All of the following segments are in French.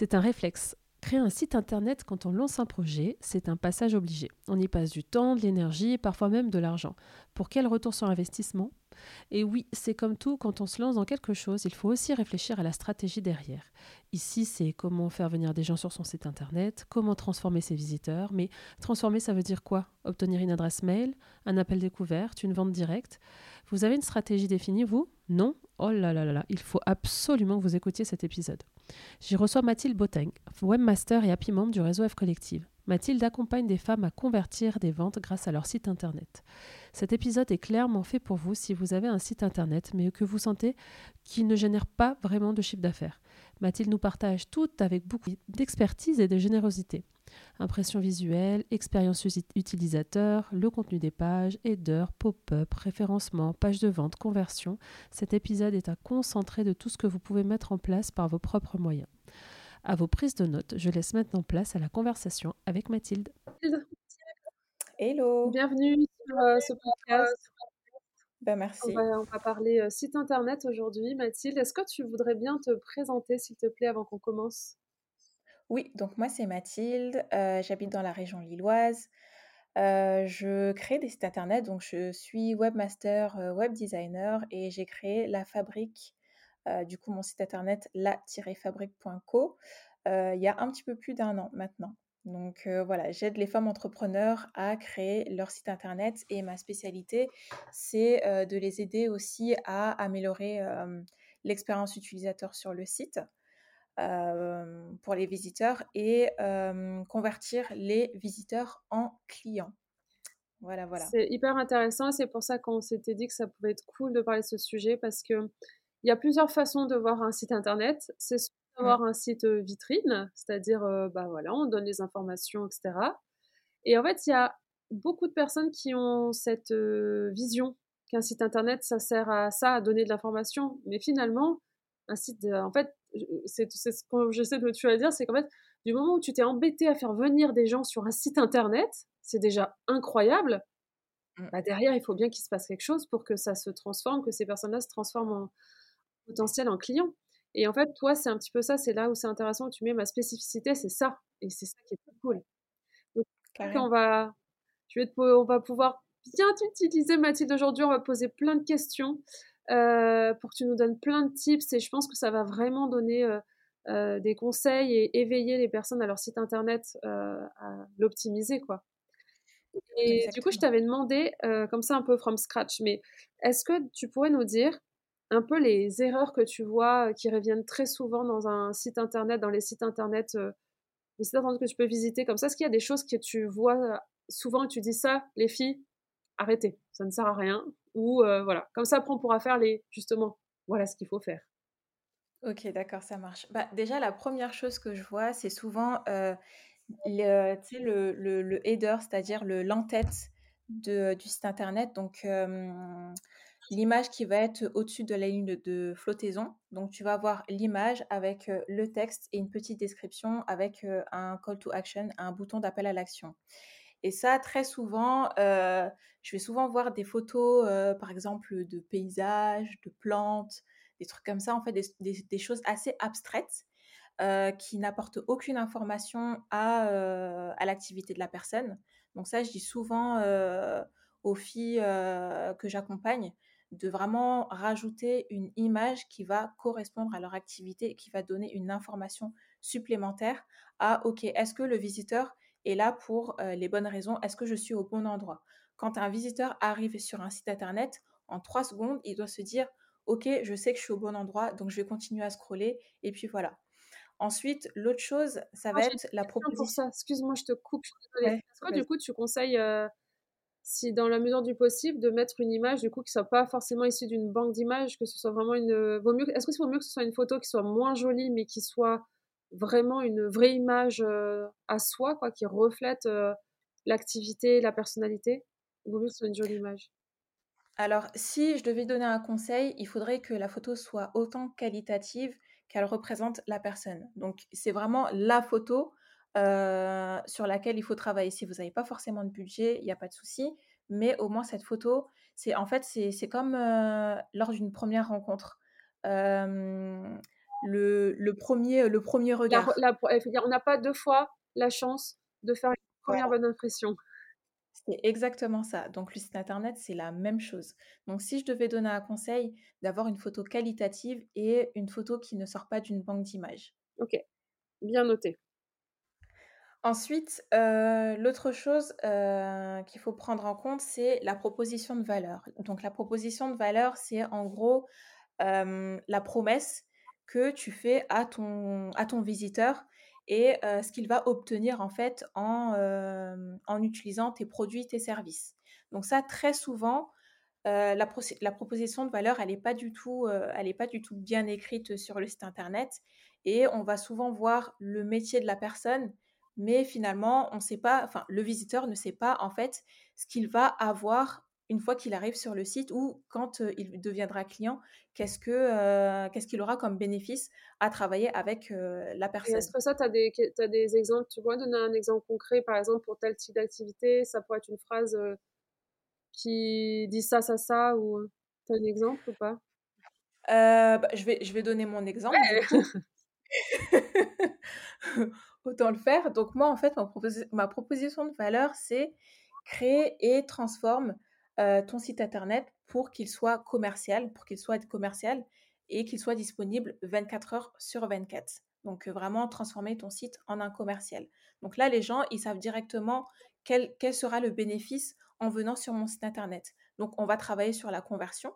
C'est un réflexe. Créer un site internet quand on lance un projet, c'est un passage obligé. On y passe du temps, de l'énergie et parfois même de l'argent. Pour quel retour sur investissement? Et oui, c'est comme tout, quand on se lance dans quelque chose, il faut aussi réfléchir à la stratégie derrière. Ici, c'est comment faire venir des gens sur son site internet, comment transformer ses visiteurs. Mais transformer, ça veut dire quoi? Obtenir une adresse mail, un appel découverte, une vente directe? Vous avez une stratégie définie, vous? Non? Oh là là là là, il faut absolument que vous écoutiez cet épisode. J'y reçois Mathilde Boteng, webmaster et happy membre du réseau F Collective. Mathilde accompagne des femmes à convertir des ventes grâce à leur site internet. Cet épisode est clairement fait pour vous si vous avez un site internet mais que vous sentez qu'il ne génère pas vraiment de chiffre d'affaires. Mathilde nous partage tout avec beaucoup d'expertise et de générosité. Impression visuelle, expérience utilisateur, le contenu des pages, header, pop-up, référencement, page de vente, conversion. Cet épisode est un concentré de tout ce que vous pouvez mettre en place par vos propres moyens. À vos prises de notes, je laisse maintenant place à la conversation avec Mathilde. Hello. Bienvenue sur euh, ce podcast. Ben, merci. On va, parler euh, site internet aujourd'hui. Mathilde, est-ce que tu voudrais bien te présenter, s'il te plaît, avant qu'on commence? Oui, donc moi c'est Mathilde, j'habite dans la région lilloise. Je crée des sites internet, donc je suis webmaster, euh, web designer et j'ai créé la fabrique, du coup mon site internet la-fabrique.co il y a un petit peu plus d'un an maintenant. Donc voilà, j'aide les femmes entrepreneurs à créer leur site internet et ma spécialité, c'est de les aider aussi à améliorer l'expérience utilisateur sur le site pour les visiteurs et convertir les visiteurs en clients. Voilà, voilà. C'est hyper intéressant. C'est pour ça qu'on s'était dit que ça pouvait être cool de parler de ce sujet parce que il y a plusieurs façons de voir un site internet. C'est d'avoir un site vitrine, c'est-à-dire, bah voilà, on donne les informations, etc. Et en fait, il y a beaucoup de personnes qui ont cette vision qu'un site internet, ça sert à ça, à donner de l'information. Mais finalement, un site, en fait, c'est ce que j'essaie de tu vas dire, c'est qu'en fait, du moment où tu t'es embêté à faire venir des gens sur un site internet, c'est déjà incroyable. Mmh. Bah derrière, il faut bien qu'il se passe quelque chose pour que ça se transforme, que ces personnes-là se transforment en potentiel en clients. Et en fait, toi, c'est un petit peu ça, c'est là où c'est intéressant, tu mets ma spécificité, c'est ça. Et c'est ça qui est cool. Donc, on va, tu on va pouvoir bien t'utiliser, Mathilde, aujourd'hui. On va poser plein de questions. Euh, pour que tu nous donnes plein de tips et je pense que ça va vraiment donner euh, euh, des conseils et éveiller les personnes à leur site internet à l'optimiser quoi. Et du coup, je t'avais demandé, comme ça un peu from scratch, mais est-ce que tu pourrais nous dire un peu les erreurs que tu vois qui reviennent très souvent dans un site internet, dans les sites internet, les sites internet que tu peux visiter comme ça? Est-ce qu'il y a des choses que tu vois souvent et tu dis ça, les filles, arrêtez, ça ne sert à rien? Ou euh, voilà, comme ça après on pourra faire les justement, voilà ce qu'il faut faire. Ok, d'accord, ça marche. Bah, déjà, la première chose que je vois, c'est souvent euh, le, header, c'est-à-dire l'entête du site internet. Donc, l'image qui va être au-dessus de la ligne de, de, flottaison. Donc, tu vas avoir l'image avec le texte et une petite description avec un call to action, un bouton d'appel à l'action. Et ça, très souvent, euh, je vais souvent voir des photos, euh, par exemple, de paysages, de plantes, des trucs comme ça, en fait, des, choses assez abstraites euh, qui n'apportent aucune information à, à l'activité de la personne. Donc ça, je dis souvent aux filles que j'accompagne, de vraiment rajouter une image qui va correspondre à leur activité et qui va donner une information supplémentaire à, OK, est-ce que le visiteur est là pour les bonnes raisons Est-ce que je suis au bon endroit? Quand un visiteur arrive sur un site internet, en trois secondes, il doit se dire, OK, je sais que je suis au bon endroit, donc je vais continuer à scroller. Et puis voilà. Ensuite, l'autre chose, ça va être la proposition. Excuse-moi, je te coupe. Est-ce que du coup, tu conseilles, si dans la mesure du possible, de mettre une image du coup qui soit pas forcément issue d'une banque d'images, que ce soit vraiment une. Vaut mieux... Est-ce que c'est vaut mieux que ce soit une photo qui soit moins jolie, mais qui soit vraiment une vraie image à soi, quoi, qui reflète l'activité, la personnalité Il vaut mieux que une jolie image. Alors, si je devais donner un conseil, il faudrait que la photo soit autant qualitative qu'elle représente la personne. Donc, c'est vraiment la photo sur laquelle il faut travailler. Si vous n'avez pas forcément de budget, il n'y a pas de souci. Mais au moins, cette photo, c'est en fait, c'est comme lors d'une première rencontre. Le, le, premier, le premier regard. on n'a pas deux fois la chance de faire une première bonne impression. C'est exactement ça. Donc, le site internet, c'est la même chose. Donc, si je devais donner un conseil, d'avoir une photo qualitative et une photo qui ne sort pas d'une banque d'images. Ok, bien noté. Ensuite, euh, l'autre chose euh, qu'il faut prendre en compte, c'est la proposition de valeur. Donc, la proposition de valeur, c'est en gros euh, la promesse que tu fais à ton, à ton visiteur et ce qu'il va obtenir en fait en, en, utilisant tes produits, tes services. Donc ça, très souvent, la, la, proposition de valeur, elle n'est pas, du tout, pas du tout bien écrite sur le site internet et on va souvent voir le métier de la personne, mais finalement, on sait pas, enfin, le visiteur ne sait pas en fait ce qu'il va avoir une fois qu'il arrive sur le site ou quand il deviendra client, qu'est-ce que qu'est-ce qu'il aura comme bénéfice à travailler avec la personne. Est-ce que ça, tu as des, as des exemples Tu pourrais donner un exemple concret, par exemple, pour tel type d'activité Ça pourrait être une phrase qui dit ça, ça, ça, ou tu as un exemple ou pas? Bah, je, vais, je vais donner mon exemple. Autant le faire. Donc moi, en fait, ma, ma proposition de valeur, c'est créer et transforme euh, ton site internet pour qu'il soit commercial, pour qu'il soit commercial et qu'il soit disponible 24 heures sur 24. Donc euh, vraiment transformer ton site en un commercial. Donc là, les gens, ils savent directement quel, quel sera le bénéfice en venant sur mon site internet. Donc on va travailler sur la conversion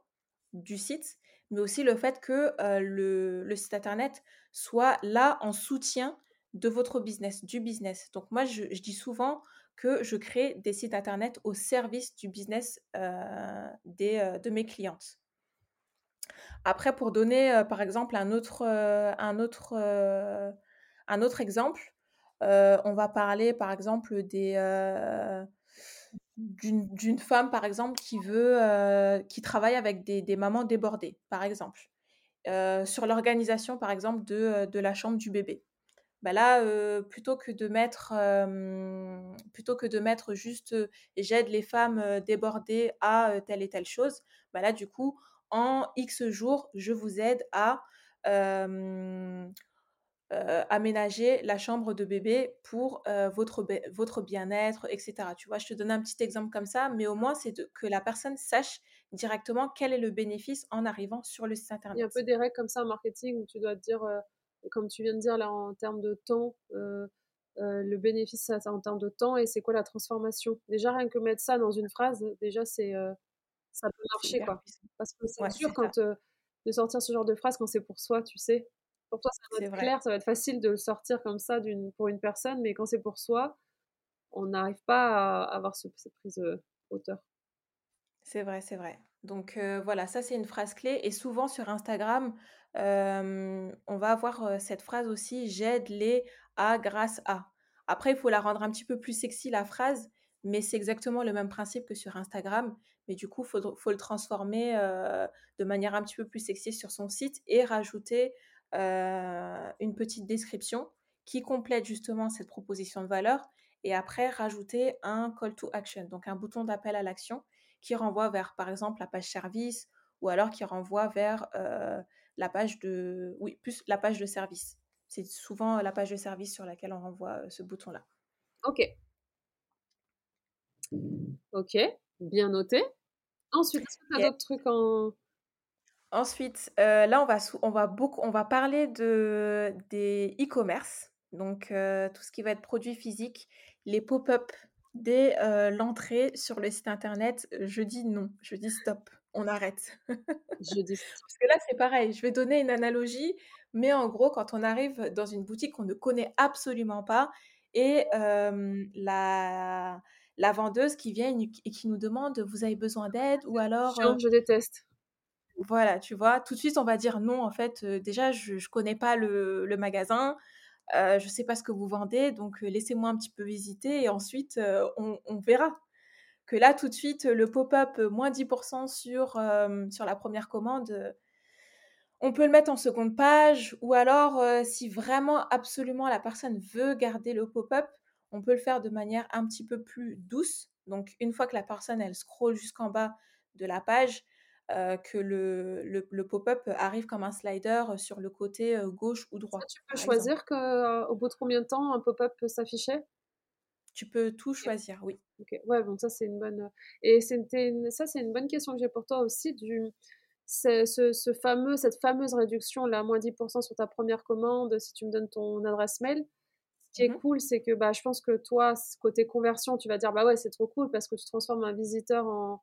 du site, mais aussi le fait que euh, le, le, site internet soit là en soutien de votre business, du business. Donc moi, je, je dis souvent, que je crée des sites internet au service du business euh, euh, de mes clientes. Après, pour donner euh, par exemple un autre, exemple, on va parler par exemple des, d'une, femme par exemple qui veut, qui travaille avec des, mamans débordées, par exemple, sur l'organisation par exemple de la chambre du bébé bah là, plutôt que de mettre, plutôt que de mettre juste j'aide les femmes débordées à telle et telle chose, bah là, du coup, en X jours, je vous aide à aménager la chambre de bébé pour votre, votre bien-être, etc. Tu vois, je te donne un petit exemple comme ça, mais au moins, c'est que la personne sache directement quel est le bénéfice en arrivant sur le site internet. Il y a un peu des règles comme ça en marketing où tu dois te dire comme tu viens de dire là en termes de temps, euh, euh, le bénéfice ça, en termes de temps et c'est quoi la transformation? Déjà rien que mettre ça dans une phrase, déjà c'est euh, ça peut marcher quoi. Parce que c'est sûr quand de sortir ce genre de phrase quand c'est pour soi, tu sais. Pour toi ça va être clair, ça va être facile de le sortir comme ça pour une personne, mais quand c'est pour soi, on n'arrive pas à avoir cette prise hauteur. C'est vrai, c'est vrai. Donc voilà, ça c'est une phrase clé. Et souvent sur Instagram, on va avoir cette phrase aussi j'aide les à grâce à. Après, il faut la rendre un petit peu plus sexy la phrase, mais c'est exactement le même principe que sur Instagram. Mais du coup, il faut, faut, le transformer de manière un petit peu plus sexy sur son site et rajouter une petite description qui complète justement cette proposition de valeur et après rajouter un call to action, donc un bouton d'appel à l'action qui renvoie vers par exemple la page service ou alors qui renvoie vers la page de, oui, plus la page de service. C'est souvent la page de service sur laquelle on renvoie ce bouton-là. Ok. Ok, bien noté. Ensuite, est-ce que tu as d'autres trucs en... Ensuite, euh, là, on va, on, va beaucoup, on va parler de, des e-commerce, donc euh, tout ce qui va être produit physique, les pop-up dès euh, l'entrée sur le site internet. Je dis non, je dis stop, on arrête. je dis Parce que là, c'est pareil, je vais donner une analogie, mais en gros, quand on arrive dans une boutique qu'on ne connaît absolument pas et la, la vendeuse qui vient et qui nous demande vous avez besoin d'aide ou alors je déteste voilà, tu vois, tout de suite, on va dire non, en fait, déjà, je ne connais pas le, magasin, je ne sais pas ce que vous vendez, donc laissez-moi un petit peu visiter et ensuite, on, verra. Que là, tout de suite, le pop-up moins 10% sur, sur la première commande, on peut le mettre en seconde page ou alors, si vraiment, absolument, la personne veut garder le pop-up, on peut le faire de manière un petit peu plus douce. Donc, une fois que la personne, elle scrolle jusqu'en bas de la page, euh, que le, le, pop-up arrive comme un slider sur le côté euh, gauche ou droit. tu peux choisir qu'au euh, bout de combien de temps un pop-up peut s'afficher? Tu peux tout choisir, oui. Ok, ouais, donc ça c'est une bonne. Et c'était ça c'est une bonne question que j'ai pour toi aussi du ce, ce, fameux cette fameuse réduction là moins 10% sur ta première commande si tu me donnes ton adresse mail. Ce qui est mmh cool, c'est que bah, je pense que toi, côté conversion, tu vas dire bah ouais, c'est trop cool parce que tu transformes un visiteur en,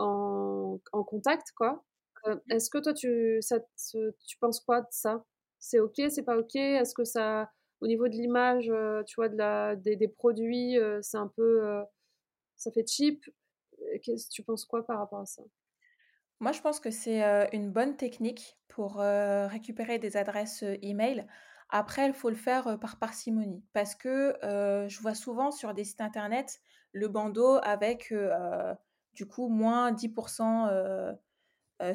en, contact, quoi. Euh, mmh. Est-ce que toi, tu, ça, tu penses quoi de ça? C'est ok, c'est pas ok? Est-ce que ça, au niveau de l'image, euh, tu vois, de la, des, des produits, euh, c'est un peu, ça fait cheap? Tu penses quoi par rapport à ça? Moi, je pense que c'est une bonne technique pour récupérer des adresses email. Après, il faut le faire par parcimonie parce que je vois souvent sur des sites internet le bandeau avec du coup moins 10%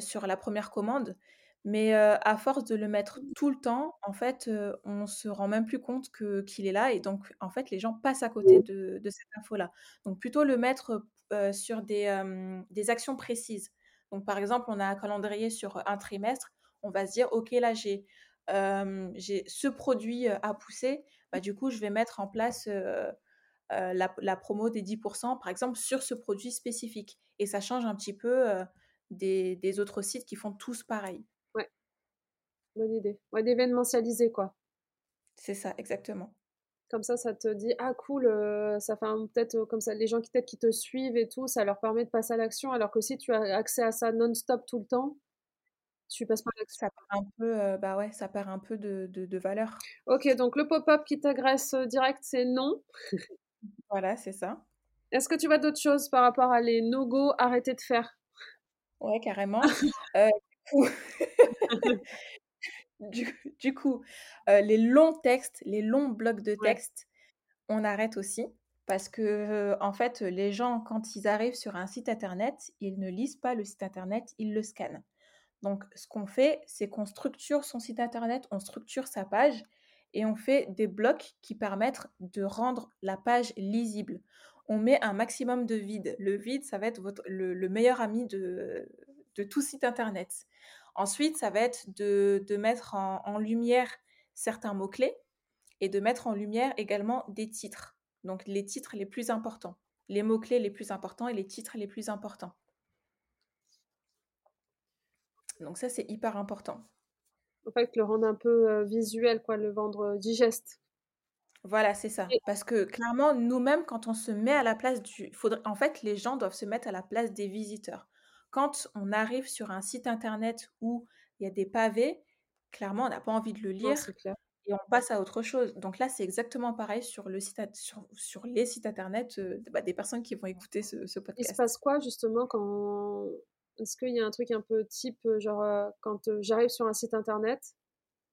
sur la première commande. Mais à force de le mettre mmh. tout le temps, en fait, on se rend même plus compte que qu'il est là et donc en fait les gens passent à côté de, cette info-là. Donc plutôt le mettre sur des, des actions précises. Donc par exemple, on a un calendrier sur un trimestre, on va se dire ok là j'ai j'ai ce produit à pousser, bah, du coup je vais mettre en place euh, la, promo des 10%, par exemple, sur ce produit spécifique. Et ça change un petit peu euh, des, autres sites qui font tous pareil. Ouais, bonne idée. Ouais, d'événementialiser, quoi. C'est ça, exactement. Comme ça, ça te dit, ah cool, euh, ça fait peut-être comme ça, les gens qui, qui te suivent et tout, ça leur permet de passer à l'action, alors que si tu as accès à ça non-stop tout le temps, tu passes pas l'action. Ça perd un peu, bah ouais, ça perd un peu de, de, de valeur. Ok, donc le pop-up qui t'agresse direct, c'est non. Voilà, c'est ça. Est-ce que tu vois d'autres choses par rapport à les no-go arrêter de faire? Ouais, carrément. Euh, du coup, euh, les longs textes, les longs blocs de texte, on arrête aussi. Parce que, euh, en fait, les gens, quand ils arrivent sur un site internet, ils ne lisent pas le site internet, ils le scannent. Donc, ce qu'on fait, c'est qu'on structure son site internet, on structure sa page et on fait des blocs qui permettent de rendre la page lisible. On met un maximum de vide. Le vide, ça va être le, meilleur ami de, tout site internet. Ensuite, ça va être de, mettre en, lumière certains mots-clés et de mettre en lumière également des titres. Donc les titres les plus importants, les mots-clés les plus importants et les titres les plus importants. Donc ça, c'est hyper important en fait, le rendre un peu visuel, quoi, le vendre digeste. Voilà, c'est ça. Parce que clairement, nous-mêmes, quand on se met à la place du... Faudrait... En fait, les gens doivent se mettre à la place des visiteurs. Quand on arrive sur un site internet où il y a des pavés, clairement, on n'a pas envie de le lire et on passe à autre chose. Donc là, c'est exactement pareil sur, le site, sur, sur les sites internet bah, des personnes qui vont écouter ce, ce podcast. Il se passe quoi justement quand est-ce qu'il y a un truc un peu type, euh, genre, euh, quand euh, j'arrive sur un site internet,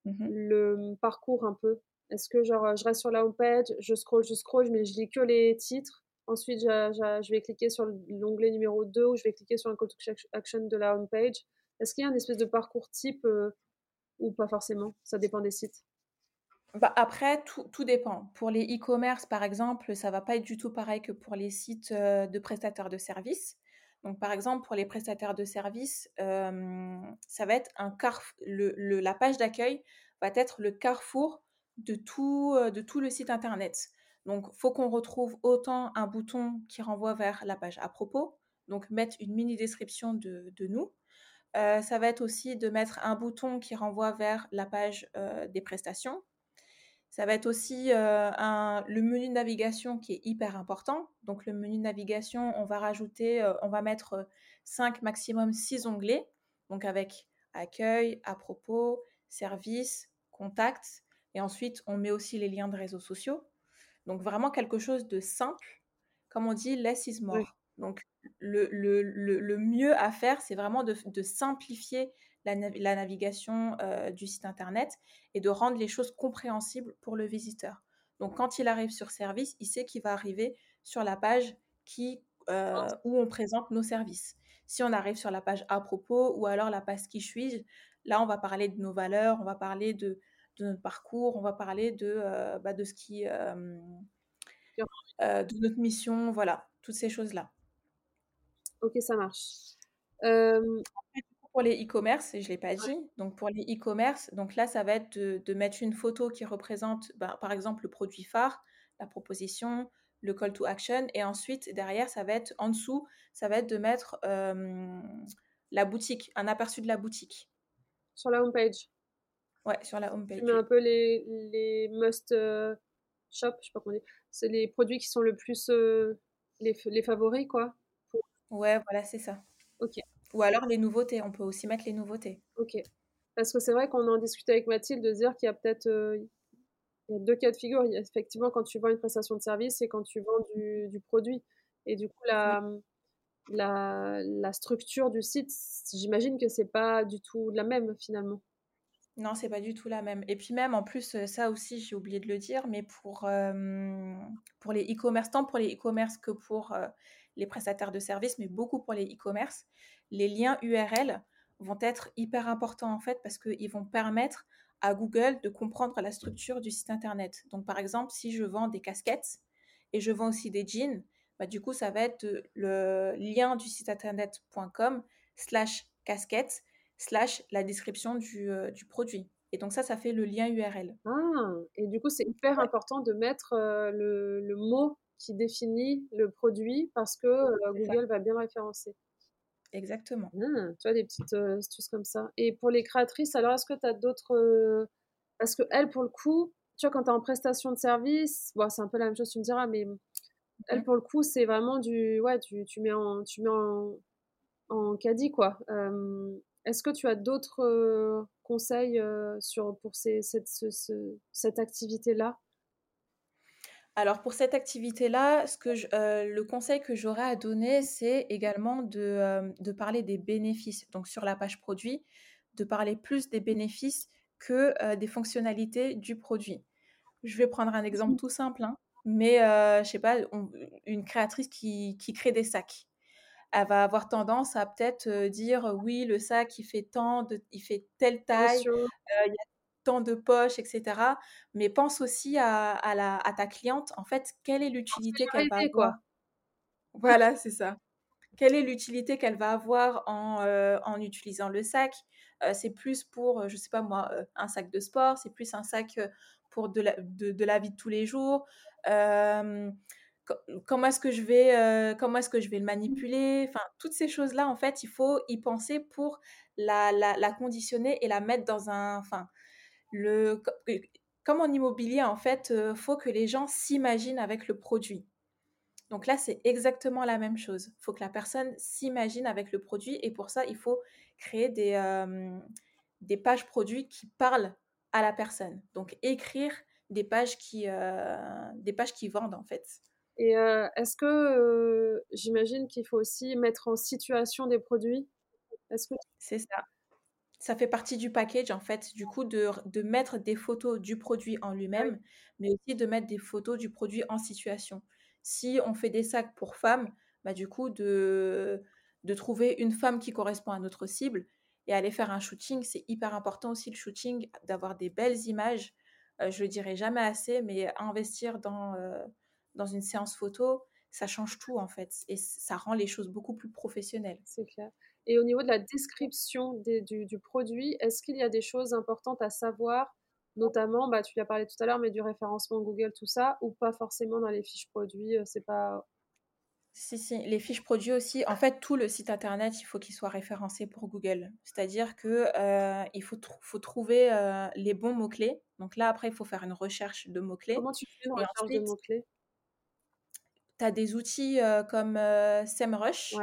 mmh le parcours un peu? Est-ce que, genre, je reste sur la homepage, je scroll, je scroll, mais je lis que les titres? Ensuite, je vais cliquer sur l'onglet numéro 2 ou je vais cliquer sur un call to action de la homepage. Est-ce qu'il y a une espèce de parcours type ou pas forcément? Ça dépend des sites. Bah après, tout, tout dépend. Pour les e-commerce, par exemple, ça va pas être du tout pareil que pour les sites de prestataires de services. Donc, par exemple, pour les prestataires de services, ça va être un carrefour. Le, la page d'accueil va être le carrefour de tout, de tout le site internet. Donc, faut qu'on retrouve autant un bouton qui renvoie vers la page à propos, donc mettre une mini description de, nous. ça va être aussi de mettre un bouton qui renvoie vers la page des prestations. Ça va être aussi le menu de navigation qui est hyper important. Donc le menu de navigation, on va rajouter, on va mettre 5 maximum 6 onglets. Donc avec accueil, à propos, service, contact. Et ensuite, on met aussi les liens de réseaux sociaux. Donc vraiment quelque chose de simple. Comme on dit, less is more. Donc le, le, le, mieux à faire, c'est vraiment de, de, simplifier la, la navigation euh, du site internet et de rendre les choses compréhensibles pour le visiteur. Donc quand il arrive sur service, il sait qu'il va arriver sur la page qui, euh, où on présente nos services. Si on arrive sur la page à propos ou alors la page qui suis-je, là on va parler de nos valeurs, on va parler de, de notre parcours, on va parler de, euh, bah, de ce qui, de notre mission, voilà, toutes ces choses-là. Ok, ça marche pour les e-commerce, je ne l'ai pas dit, donc pour les e-commerce, donc là, ça va être de, mettre une photo qui représente, bah, par exemple, le produit phare, la proposition, le call to action, et ensuite, derrière, ça va être en dessous, ça va être de mettre la boutique, un aperçu de la boutique. Sur la homepage Ouais, sur la homepage. Tu mets un peu les, les must shop, je sais pas comment dire. C'est les produits qui sont le plus les, les favoris, quoi. Ouais, voilà, c'est ça. Ok. Ou alors les nouveautés, on peut aussi mettre les nouveautés. Ok. Parce que c'est vrai qu'on en discutait avec Mathilde de dire qu'il y a peut-être euh, il y a deux cas de figure. Il y a effectivement quand tu vends une prestation de service et quand tu vends du, du produit. Et du coup, la, la, la structure du site, j'imagine que c'est pas du tout la même finalement. Non, c'est pas du tout la même. Et puis même en plus, ça aussi, j'ai oublié de le dire, mais pour, euh, pour les e-commerce, tant pour les e-commerce que pour euh, les prestataires de services, mais beaucoup pour les e-commerce, les liens URL vont être hyper importants en fait parce qu'ils vont permettre à Google de comprendre la structure du site internet. Donc par exemple, si je vends des casquettes et je vends aussi des jeans, bah, du coup ça va être le lien du site internet.com slash casquette slash la description du, euh, du, produit. Et donc ça, ça fait le lien URL. Ah, et du coup c'est hyper important de mettre euh, le, le, mot qui définit le produit parce que euh, Google va bien référencer. Exactement. Ah, tu vois, des petites euh, astuces comme ça. Et pour les créatrices, alors est-ce que tu as d'autres. Euh, parce que elle, pour le coup, tu vois, quand tu es en prestation de service, bon, c'est un peu la même chose, tu me diras, mais elle, mmh. pour le coup, c'est vraiment du. Ouais, tu, tu mets en, tu mets en, en caddie, quoi. est-ce que tu as d'autres conseils sur, pour ces, cette, cette activité-là? Alors pour cette activité-là, ce que euh, le conseil que j'aurais à donner, c'est également de, euh, de, parler des bénéfices. Donc sur la page produit, de parler plus des bénéfices que euh, des fonctionnalités du produit. Je vais prendre un exemple tout simple, hein, mais je sais pas, une créatrice qui, qui, crée des sacs. Elle va avoir tendance à peut-être dire oui, le sac il fait tant, de, il fait telle taille, il y a tant de poches, etc. Mais pense aussi à, la, à ta cliente, en fait, quelle est l'utilité qu'elle va avoir. Voilà, c'est ça. Quelle est l'utilité qu'elle va avoir en, euh, en, utilisant le sac? Euh, C'est plus pour, euh, je sais pas moi, un sac de sport, c'est plus un sac pour de la, de, la vie de tous les jours. comment est-ce que je vais comment est-ce que je vais le manipuler? Enfin toutes ces choses là en fait il faut y penser pour la, la, la conditionner et la mettre dans un enfin le, comme en immobilier, en fait, il euh, faut que les gens s'imaginent avec le produit. Donc là, c'est exactement la même chose. Il faut que la personne s'imagine avec le produit et pour ça, il faut créer des, euh, des pages produits qui parlent à la personne. Donc écrire des pages qui, euh, des pages qui vendent en fait. Et est-ce que j'imagine qu'il faut aussi mettre en situation des produits? Est-ce que c'est ça ça fait partie du package, en fait, du coup, de, de mettre des photos du produit en lui-même, mais aussi de mettre des photos du produit en situation. Si on fait des sacs pour femmes, bah, du coup, de, de trouver une femme qui correspond à notre cible et aller faire un shooting, c'est hyper important aussi le shooting, d'avoir des belles images. Euh, je le dirai jamais assez, mais investir dans, euh, dans une séance photo, ça change tout en fait et ça rend les choses beaucoup plus professionnelles. C'est clair. Et au niveau de la description du, produit, est-ce qu'il y a des choses importantes à savoir, notamment, bah, tu l'as parlé tout à l'heure, mais du référencement Google, tout ça, ou pas forcément dans les fiches produits, euh, c'est pas... Si, si, les fiches produits aussi. En fait, tout le site internet, il faut qu'il soit référencé pour Google. C'est-à-dire que euh, il faut, faut trouver euh, les bons mots-clés. Donc là, après, il faut faire une recherche de mots-clés. Comment tu fais une recherche de mots-clés? Tu as des outils euh, comme SEMrush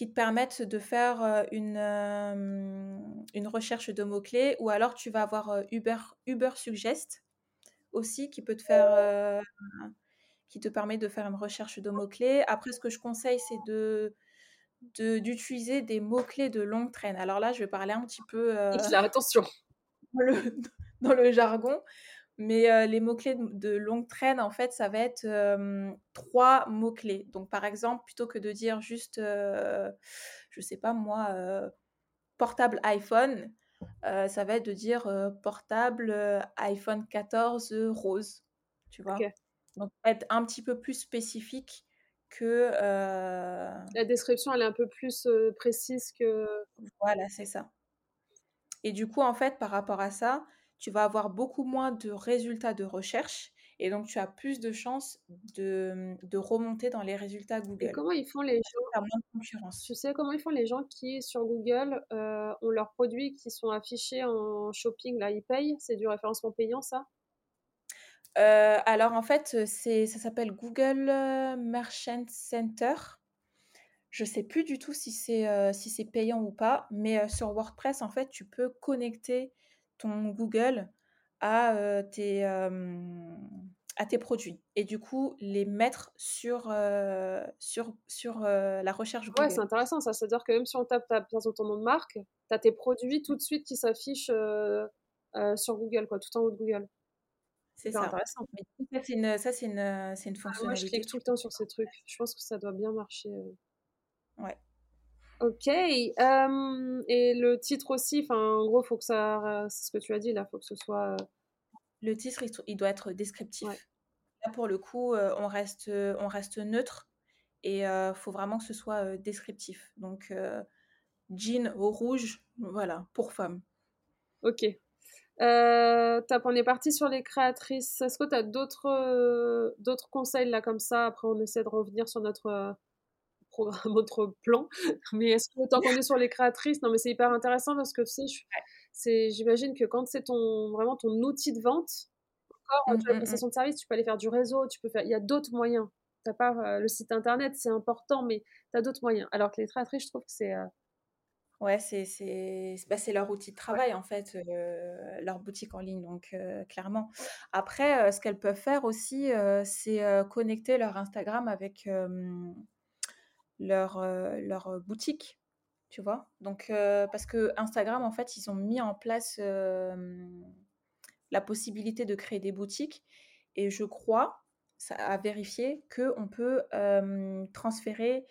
qui te permettent de faire une, une recherche de mots-clés. Ou alors, tu vas avoir Uber, Uber Suggest aussi qui peut te faire qui te permet de faire une recherche de mots-clés. Après, ce que je conseille, c'est de d'utiliser des mots-clés de longue traîne. Alors là, je vais parler un petit peu... Euh, attention dans le, dans le, jargon. Mais euh, les mots-clés de, longue traîne, en fait, ça va être trois mots-clés. Donc, par exemple, plutôt que de dire juste, euh, je sais pas moi, portable iPhone, ça va être de dire portable iPhone 14 rose. Tu vois? Donc, être un petit peu plus spécifique que. La description, elle est un peu plus précise que. Voilà, c'est ça. Et du coup, en fait, par rapport à ça, tu vas avoir beaucoup moins de résultats de recherche. Et donc, tu as plus de chances de, de remonter dans les résultats Google. Et comment ils font les gens moins de concurrence. Tu sais comment ils font les gens qui, sur Google, ont leurs produits qui sont affichés en shopping, là, ils payent? C'est du référencement payant, ça? Euh, alors en fait, c'est, ça s'appelle Google Merchant Center. Je sais plus du tout si c'est si c'est payant ou pas, mais sur WordPress, en fait, tu peux connecter ton Google à tes à tes produits et du coup les mettre sur sur sur la recherche Google. Ouais, c'est intéressant ça. C'est-à-dire que même si on tape ta, ton nom de marque, tu as tes produits tout de suite qui s'affichent sur Google, quoi, tout en haut de Google. C'est ça. intéressant. Mais ça, c'est une, ça, c'est une, une fonctionnalité. Ah, moi, je clique tout le temps sur ces trucs. Je pense que ça doit bien marcher. Ouais. Ok. et le titre aussi, enfin, en gros, faut que ça. C'est ce que tu as dit là, faut que ce soit. Le titre, il doit être descriptif. Là, pour le coup, on reste, on reste neutre et il faut vraiment que ce soit descriptif. Donc, jean au rouge, voilà, pour femme. Ok, euh, on est parti sur les créatrices. Est-ce que tu as d'autres, euh, d'autres conseils là comme ça? Après, on essaie de revenir sur notre euh, programme, notre plan. Mais est-ce que tant qu'on est sur les créatrices, non, mais c'est hyper intéressant parce que tu sais, c'est, j'imagine que quand c'est ton vraiment ton outil de vente, encore, mmh, tu as la prestation de service, tu peux aller faire du réseau, tu peux faire, il y a d'autres moyens. T'as pas euh, le site internet, c'est important, mais tu as d'autres moyens. Alors que les créatrices, je trouve que c'est Ouais, c'est c'est bah, leur outil de travail en fait, leur boutique en ligne donc clairement. Après, ce qu'elles peuvent faire aussi, c'est, connecter leur Instagram avec, leur, leur boutique, tu vois? Donc parce que Instagram en fait, ils ont mis en place, la possibilité de créer des boutiques et je crois, ça à vérifier, qu'on peut, transférer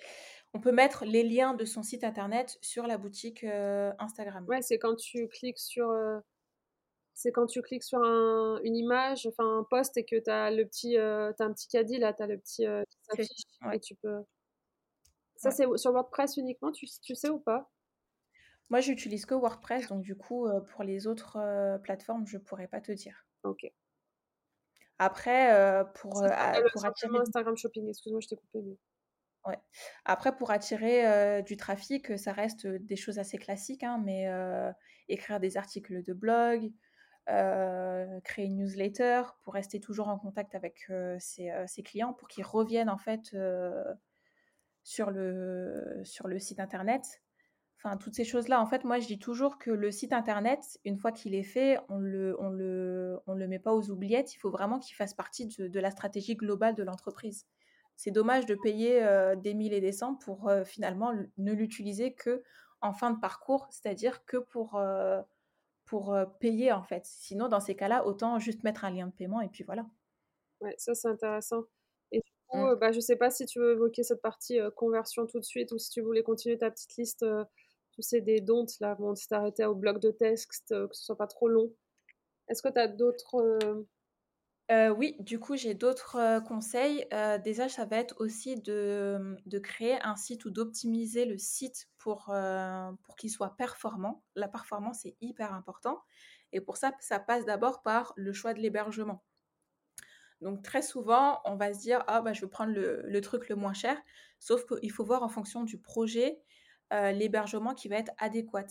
on peut mettre les liens de son site internet sur la boutique euh, Instagram. Ouais, c'est quand tu cliques sur euh, c'est quand tu cliques sur une image, enfin un post et que tu as le petit euh, as un petit caddie là, tu as le petit qui s'affiche et tu peux Ça c'est sur WordPress uniquement, tu, tu sais ou pas? Moi, j'utilise que WordPress donc du coup pour les autres plateformes, je pourrais pas te dire. OK. Après pour pour attirer Instagram Shopping, excuse-moi, je t'ai coupé mais Ouais. Après, pour attirer du trafic, ça reste des choses assez classiques, hein, mais écrire des articles de blog, créer une newsletter pour rester toujours en contact avec ses, clients, pour qu'ils reviennent en fait sur, le, sur le site internet. Enfin, toutes ces choses-là, en fait, moi, je dis toujours que le site internet, une fois qu'il est fait, on le, on le, on le met pas aux oubliettes. Il faut vraiment qu'il fasse partie de la stratégie globale de l'entreprise c'est dommage de payer des mille et des cents pour finalement ne l'utiliser que en fin de parcours, c'est-à-dire que pour, pour payer en fait. Sinon, dans ces cas-là, autant juste mettre un lien de paiement et puis voilà. Ouais, ça c'est intéressant. Coup, mmh. bah, je sais pas si tu veux évoquer cette partie conversion tout de suite ou si tu voulais continuer ta petite liste, tu sais, des dons là, bon, si t'arrêtais au bloc de texte, que ce soit pas trop long. Est-ce que tu as d'autres euh, oui, du coup, j'ai d'autres euh, conseils. Euh, déjà, ça va être aussi de, créer un site ou d'optimiser le site pour, pour qu'il soit performant. La performance est hyper important. Et pour ça, ça passe d'abord par le choix de l'hébergement. Donc très souvent, on va se dire ah bah je vais prendre le, truc le moins cher, sauf qu'il faut voir en fonction du projet euh, l'hébergement qui va être adéquat.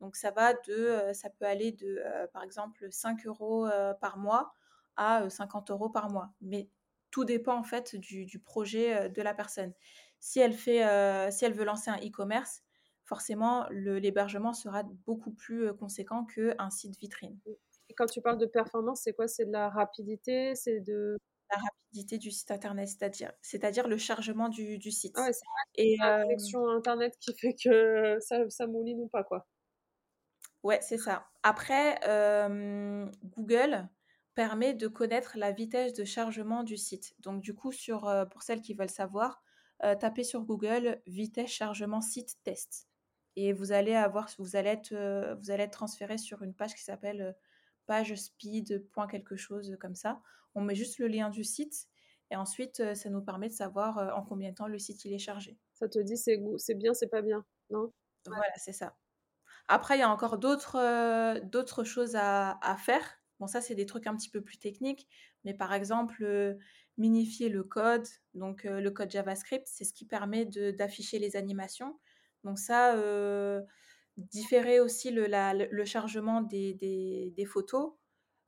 Donc ça va de, euh, ça peut aller de euh, par exemple 5 euros par mois à 50 euros par mois, mais tout dépend en fait du, projet de la personne. Si elle fait, si elle veut lancer un e-commerce, forcément l'hébergement sera beaucoup plus conséquent qu'un site vitrine. Quand tu parles de performance, c'est quoi? C'est de la rapidité? C'est de la rapidité du site internet, c'est-à-dire, c'est-à-dire le chargement du, site. Ah c'est et la connexion internet qui fait que ça, ça mouline ou pas quoi. Ouais, c'est ça. Après, Google permet de connaître la vitesse de chargement du site. Donc du coup, sur, pour celles qui veulent savoir, tapez sur Google vitesse chargement site test et vous allez avoir, vous allez être, vous allez être transféré sur une page qui s'appelle page speed point quelque chose comme ça. On met juste le lien du site et ensuite euh, ça nous permet de savoir euh, en combien de temps le site il est chargé. Ça te dit c'est c'est bien, c'est pas bien, non? Voilà, c'est ça. Après, il y a encore d'autres euh, d'autres choses à, à, faire. Bon, ça, c'est des trucs un petit peu plus techniques, mais par exemple, minifier le code, donc le code JavaScript, c'est ce qui permet d'afficher les animations. Donc ça, différer aussi le, le chargement des, des, photos.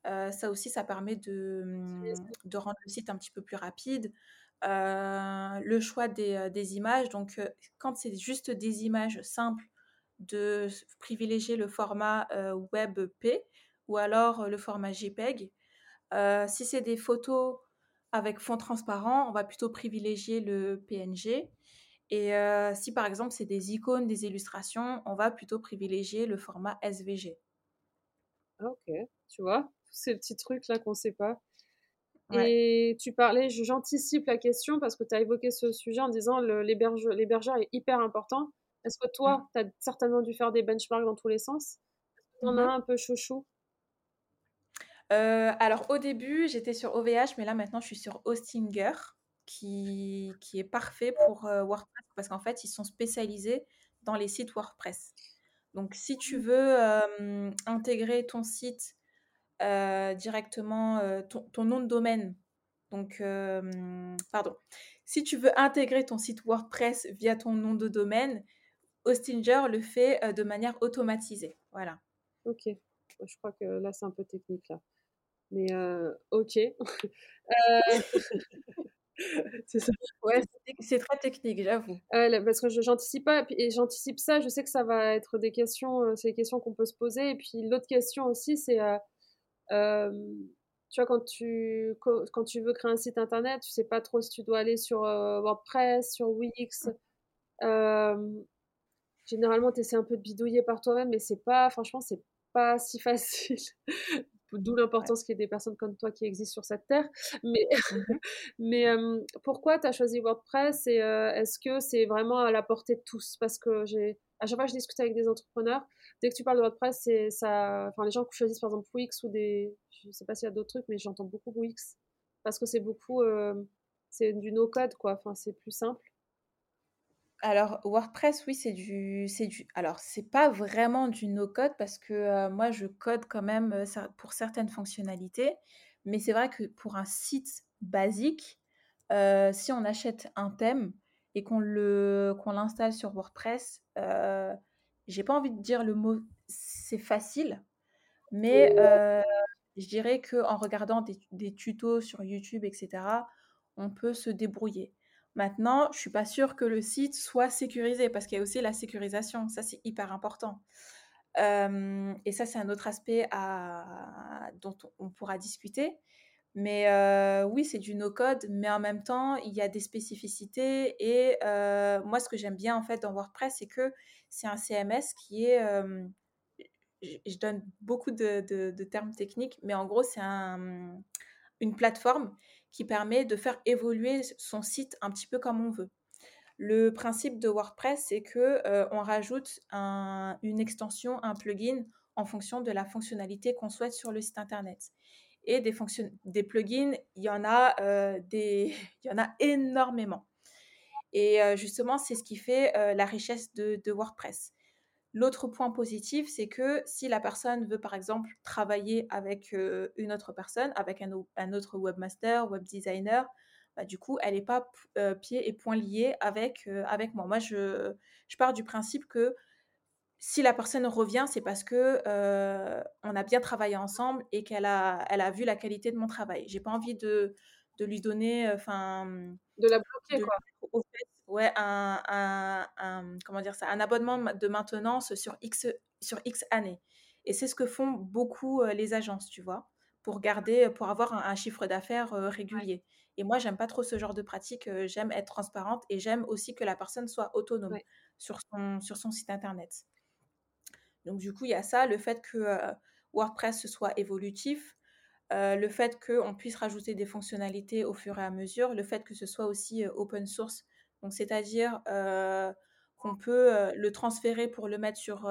Euh, ça aussi, ça permet de, de, rendre le site un petit peu plus rapide. Euh, le choix des, euh, des images, donc quand c'est juste des images simples, de privilégier le format WebP ou alors le format JPEG. si c'est des photos avec fond transparent, on va plutôt privilégier le PNG. Et si par exemple c'est des icônes, des illustrations, on va plutôt privilégier le format SVG. Ah, ok, tu vois, tous ces petits trucs là qu'on ne sait pas. Et tu parlais, j'anticipe la question parce que tu as évoqué ce sujet en disant l'hébergeur est hyper important. Est-ce que toi, mmh. tu as certainement dû faire des benchmarks dans tous les sens? Tu en as mmh un peu chouchou? Alors au début, j'étais sur OVH, mais là maintenant je suis sur Hostinger qui, qui est parfait pour WordPress parce qu'en fait, ils sont spécialisés dans les sites WordPress. Donc, si tu mmh. veux intégrer ton site directement, ton, nom de domaine, donc, pardon, si tu veux intégrer ton site WordPress via ton nom de domaine, Hostinger le fait de manière automatisée. Voilà. Ok. Je crois que là, c'est un peu technique, là. Mais ok. c'est Ouais, c'est très technique, j'avoue. parce que j'anticipe pas, et j'anticipe ça, je sais que ça va être des questions, euh, c'est des questions qu'on peut se poser. Et puis l'autre question aussi, c'est, euh, tu vois, quand tu, quand tu veux créer un site internet, tu sais pas trop si tu dois aller sur euh, WordPress, sur Wix. généralement, tu essaies un peu de bidouiller par toi-même, mais c'est pas, franchement, c'est pas si facile. D'où l'importance qu'il y ait des personnes comme toi qui existent sur cette terre. Mais, mmh mais pourquoi tu as choisi WordPress et est-ce que c'est vraiment à la portée de tous? Parce que j'ai à chaque fois que je discute avec des entrepreneurs, dès que tu parles de WordPress, c'est ça. Enfin, les gens qui choisissent par exemple Wix ou des, je sais pas s'il y a d'autres trucs, mais j'entends beaucoup Wix parce que c'est beaucoup, c'est du no code quoi. Enfin, c'est plus simple. Alors, WordPress, oui, c'est du, c'est du. Alors, c'est pas vraiment du no-code parce que moi, je code quand même pour certaines fonctionnalités. Mais c'est vrai que pour un site basique, si on achète un thème et qu'on le, qu'on l'installe sur WordPress, j'ai pas envie de dire le mot c'est facile, mais je dirais qu'en regardant des, des tutos sur YouTube, etc., on peut se débrouiller. Maintenant, je suis pas sûre que le site soit sécurisé parce qu'il y a aussi la sécurisation. Ça, c'est hyper important. et ça, c'est un autre aspect dont on pourra discuter. Mais oui, c'est du no-code, mais en même temps, il y a des spécificités. Et moi, ce que j'aime bien en fait dans WordPress, c'est que c'est un CMS qui est. je donne beaucoup de, termes techniques, mais en gros, c'est une plateforme qui permet de faire évoluer son site un petit peu comme on veut. Le principe de WordPress, c'est que euh, on rajoute une extension, un plugin en fonction de la fonctionnalité qu'on souhaite sur le site internet. Et des, plugins, il y en a euh, il y en a énormément. Et euh, justement, c'est ce qui fait la richesse de, WordPress. L'autre point positif, c'est que si la personne veut, par exemple, travailler avec une autre personne, avec un, un, autre webmaster, web designer, bah, du coup, elle n'est pas pied et poings liés avec, avec moi. Moi, je, je pars du principe que si la personne revient, c'est parce que on a bien travaillé ensemble et qu'elle a, elle a vu la qualité de mon travail. J'ai pas envie de, de lui donner, enfin, de la bloquer quoi. Ouais, un, un, comment dire ça, un abonnement de maintenance sur X sur X années. Et c'est ce que font beaucoup les agences, tu vois, pour garder, pour avoir un, chiffre d'affaires régulier. Et moi, j'aime pas trop ce genre de pratique. j'aime être transparente et j'aime aussi que la personne soit autonome sur, son, sur son site internet. Donc du coup, il y a ça, le fait que WordPress soit évolutif, le fait qu'on puisse rajouter des fonctionnalités au fur et à mesure, le fait que ce soit aussi open source, donc c'est-à-dire qu'on peut le transférer pour le mettre sur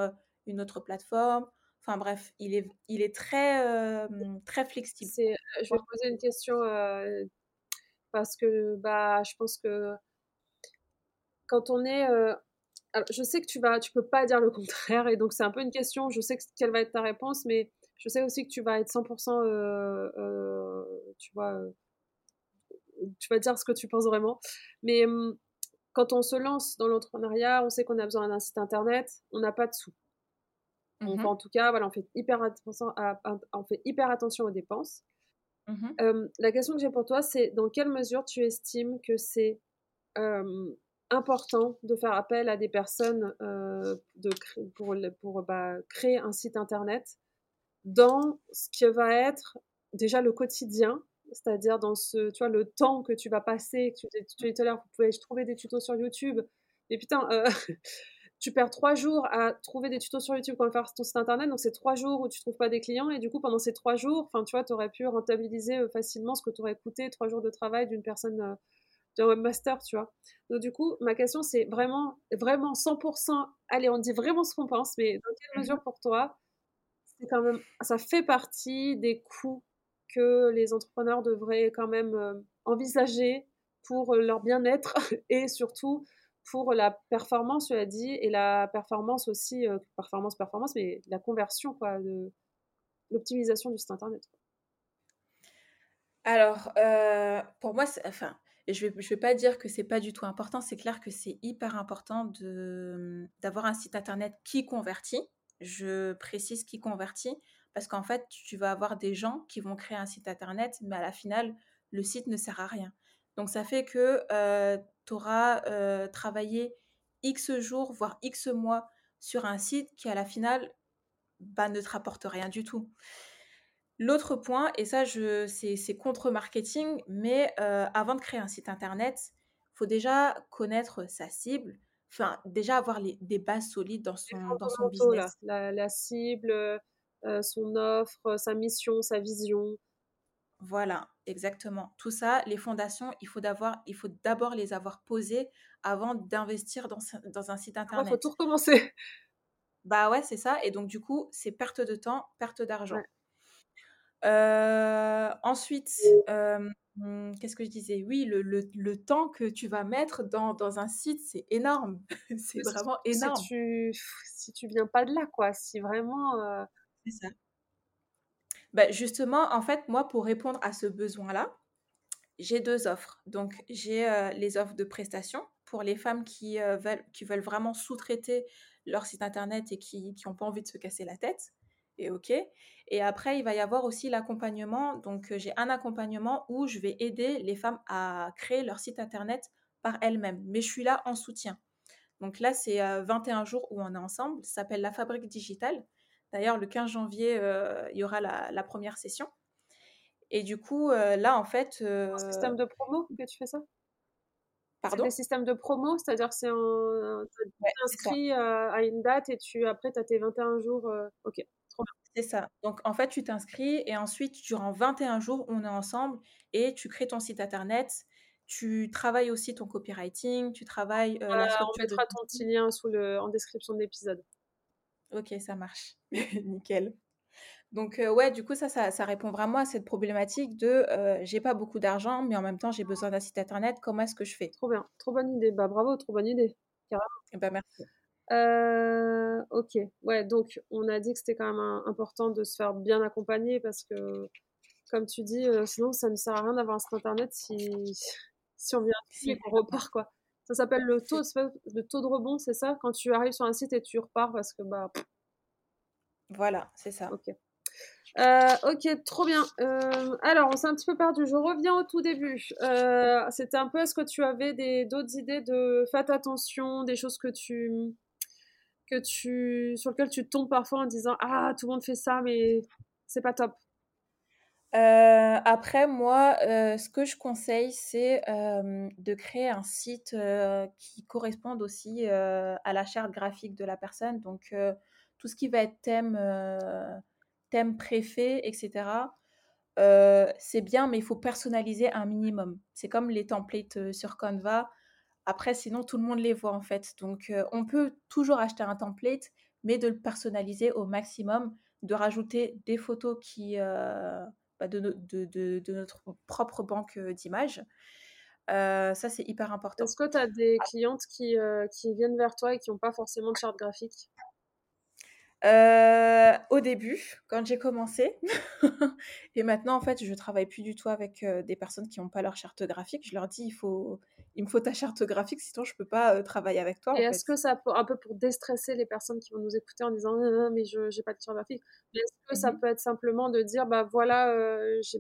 une autre plateforme. Enfin bref, il est, il est très, très flexible. je vais poser une question parce que bah, je pense que quand on est alors, je sais que tu vas, tu peux pas dire le contraire, et donc c'est un peu une question. Je sais que, quelle va être ta réponse, mais je sais aussi que tu vas être 100%, euh, euh, tu vois, euh, tu vas dire ce que tu penses vraiment. Mais quand on se lance dans l'entrepreneuriat, on sait qu'on a besoin d'un site internet, on n'a pas de sous. Mmh en tout cas, voilà, on fait hyper attention, à, on fait hyper attention aux dépenses. Mmh hum, la question que j'ai pour toi, c'est dans quelle mesure tu estimes que c'est hum, important de faire appel à des personnes euh, de, pour, pour bah, créer un site internet dans ce qui va être déjà le quotidien, c'est-à-dire dans ce, tu vois, le temps que tu vas passer. Tu, tu disais tout à l'heure, vous pouvez trouver des tutos sur YouTube. Mais putain, euh, tu perds trois jours à trouver des tutos sur YouTube pour faire ton site internet. Donc, c'est trois jours où tu trouves pas des clients. Et du coup, pendant ces trois jours, enfin, tu vois, tu aurais pu rentabiliser euh, facilement ce que tu aurais coûté trois jours de travail d'une personne d'un webmaster, tu vois. Donc, du coup, ma question, c'est vraiment, vraiment 100%, allez, on dit vraiment ce qu'on pense, mais dans quelle mmh mesure pour toi, c'est quand même, ça fait partie des coûts que les entrepreneurs devraient quand même euh, envisager pour leur bien-être et surtout pour la performance, tu l'as dit, et la performance aussi, euh, performance, performance, mais la conversion, quoi, l'optimisation du site internet. Alors, euh, pour moi, enfin, je ne vais, je vais pas dire que c'est pas du tout important, c'est clair que c'est hyper important d'avoir un site internet qui convertit. Je précise qui convertit parce qu'en fait, tu vas avoir des gens qui vont créer un site internet, mais à la finale, le site ne sert à rien. Donc ça fait que euh, tu auras euh, travaillé X jours, voire X mois sur un site qui à la finale bah, ne te rapporte rien du tout. L'autre point, et ça c'est contre-marketing, mais euh, avant de créer un site internet, il faut déjà connaître sa cible, enfin déjà avoir les, des bases solides dans son, dans son business. La, cible, son offre, sa mission, sa vision. Voilà, exactement. Tout ça, les fondations, il faut d'abord les avoir posées avant d'investir dans, dans, un site internet. Il faut tout recommencer. Bah ouais, c'est ça. Et donc du coup, c'est perte de temps, perte d'argent. Euh, ensuite, mmh, qu'est-ce que je disais? Oui, le, le, temps que tu vas mettre dans, dans un site, c'est énorme. c'est vraiment énorme. Si tu, si tu viens pas de là, quoi. Si vraiment. C'est ça. Bah, justement, en fait, moi, pour répondre à ce besoin-là, j'ai deux offres. Donc, j'ai les offres de prestation pour les femmes qui, veulent, qui veulent vraiment sous-traiter leur site internet et qui n'ont pas envie de se casser la tête et OK. Et après, il va y avoir aussi l'accompagnement. Donc, j'ai un accompagnement où je vais aider les femmes à créer leur site internet par elles-mêmes. Mais je suis là en soutien. Donc là, c'est 21 jours où on est ensemble. Ça s'appelle La Fabrique Digitale. D'ailleurs, le 15 janvier, il y aura la, première session. Et du coup, là, en fait. Un système de promo que tu fais ça? Pardon? Le système de promo, c'est-à-dire que c'est un. Tu inscrit à une date et tu, après, tu as tes 21 jours. ok. C'est ça. Donc, en fait, tu t'inscris et ensuite, durant 21 jours, on est ensemble et tu crées ton site internet. Tu travailles aussi ton copywriting, tu travailles euh, la structure. On mettra ton petit lien sous le, en description de l'épisode. Ok, ça marche. Nickel. Donc, euh, ouais, du coup, ça, ça, répond vraiment à cette problématique de euh, j'ai pas beaucoup d'argent, mais en même temps, j'ai besoin d'un site internet. Comment est-ce que je fais? Trop bien, trop bonne idée. Bah, bravo, trop bonne idée. Carrément. Ben, merci. Euh, ok, ouais, donc on a dit que c'était quand même important de se faire bien accompagner parce que, comme tu dis, euh, sinon ça ne sert à rien d'avoir un site internet si, si on vient ici et qu'on repart, quoi. Ça s'appelle le taux, le taux de rebond, c'est ça? Quand tu arrives sur un site et tu repars parce que, bah. Voilà, c'est ça. Ok. Euh, ok, trop bien. Euh, alors, on s'est un petit peu perdu. Je reviens au tout début. Euh, c'était un peu, est-ce que tu avais d'autres idées de faites attention, des choses que tu, que tu, sur lesquelles tu tombes parfois en disant ah tout le monde fait ça, mais c'est pas top? Après, moi, ce que je conseille, c'est de créer un site qui corresponde aussi à la charte graphique de la personne. Donc, tout ce qui va être thème thème préfet, etc. c'est bien, mais il faut personnaliser un minimum. C'est comme les templates sur Canva. Après, sinon, tout le monde les voit en fait. Donc, on peut toujours acheter un template, mais de le personnaliser au maximum, de rajouter des photos qui, de, de, notre propre banque d'images. ça, c'est hyper important. Est-ce que tu as des clientes qui, qui, viennent vers toi et qui n'ont pas forcément de charte graphique? Euh, au début, quand j'ai commencé, et maintenant en fait, je travaille plus du tout avec euh, des personnes qui n'ont pas leur charte graphique. Je leur dis il faut, il me faut ta charte graphique, sinon je peux pas euh, travailler avec toi. Et est-ce que ça peut un peu pour déstresser les personnes qui vont nous écouter en disant non, mais je n'ai pas de charte graphique. Est-ce que ça mmh peut être simplement de dire bah voilà,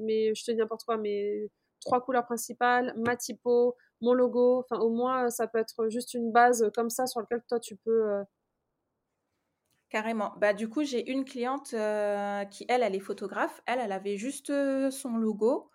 mais je te dis n'importe quoi, mais trois couleurs principales, ma typo, mon logo. Enfin, au moins, ça peut être juste une base comme ça sur laquelle toi tu peux Carrément. Bah, du coup, j'ai une cliente euh, qui, elle, elle est photographe. Elle, elle avait juste euh, son logo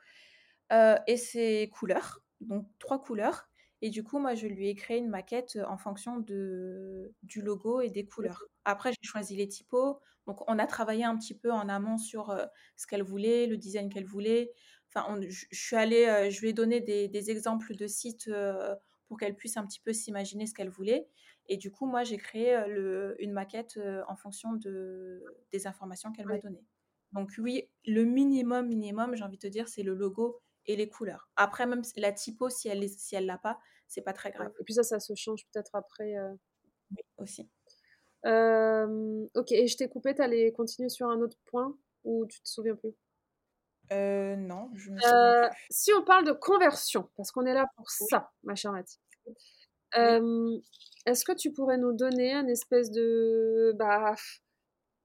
euh, et ses couleurs, donc trois couleurs. Et du coup, moi, je lui ai créé une maquette en fonction de, du logo et des couleurs. Après, j'ai choisi les typos. Donc, on a travaillé un petit peu en amont sur ce qu'elle voulait, le design qu'elle voulait. Enfin, je, suis allée, je lui ai donné des, des exemples de sites pour qu'elle puisse un petit peu s'imaginer ce qu'elle voulait. Et du coup, moi, j'ai créé le, une maquette en fonction de, des informations qu'elle m'a données. Donc oui, le minimum, minimum, j'ai envie de te dire, c'est le logo et les couleurs. Après, même la typo, si elle si elle l'a pas, c'est pas très grave. Et puis ça, ça se change peut-être après. Oui, aussi. ok, et je t'ai coupé, tu allais continuer sur un autre point ou tu te souviens plus? Non, je me souviens plus. Si on parle de conversion, parce qu'on est là pour ça, ma chère Mathie. Est-ce que tu pourrais nous donner un espèce de bah,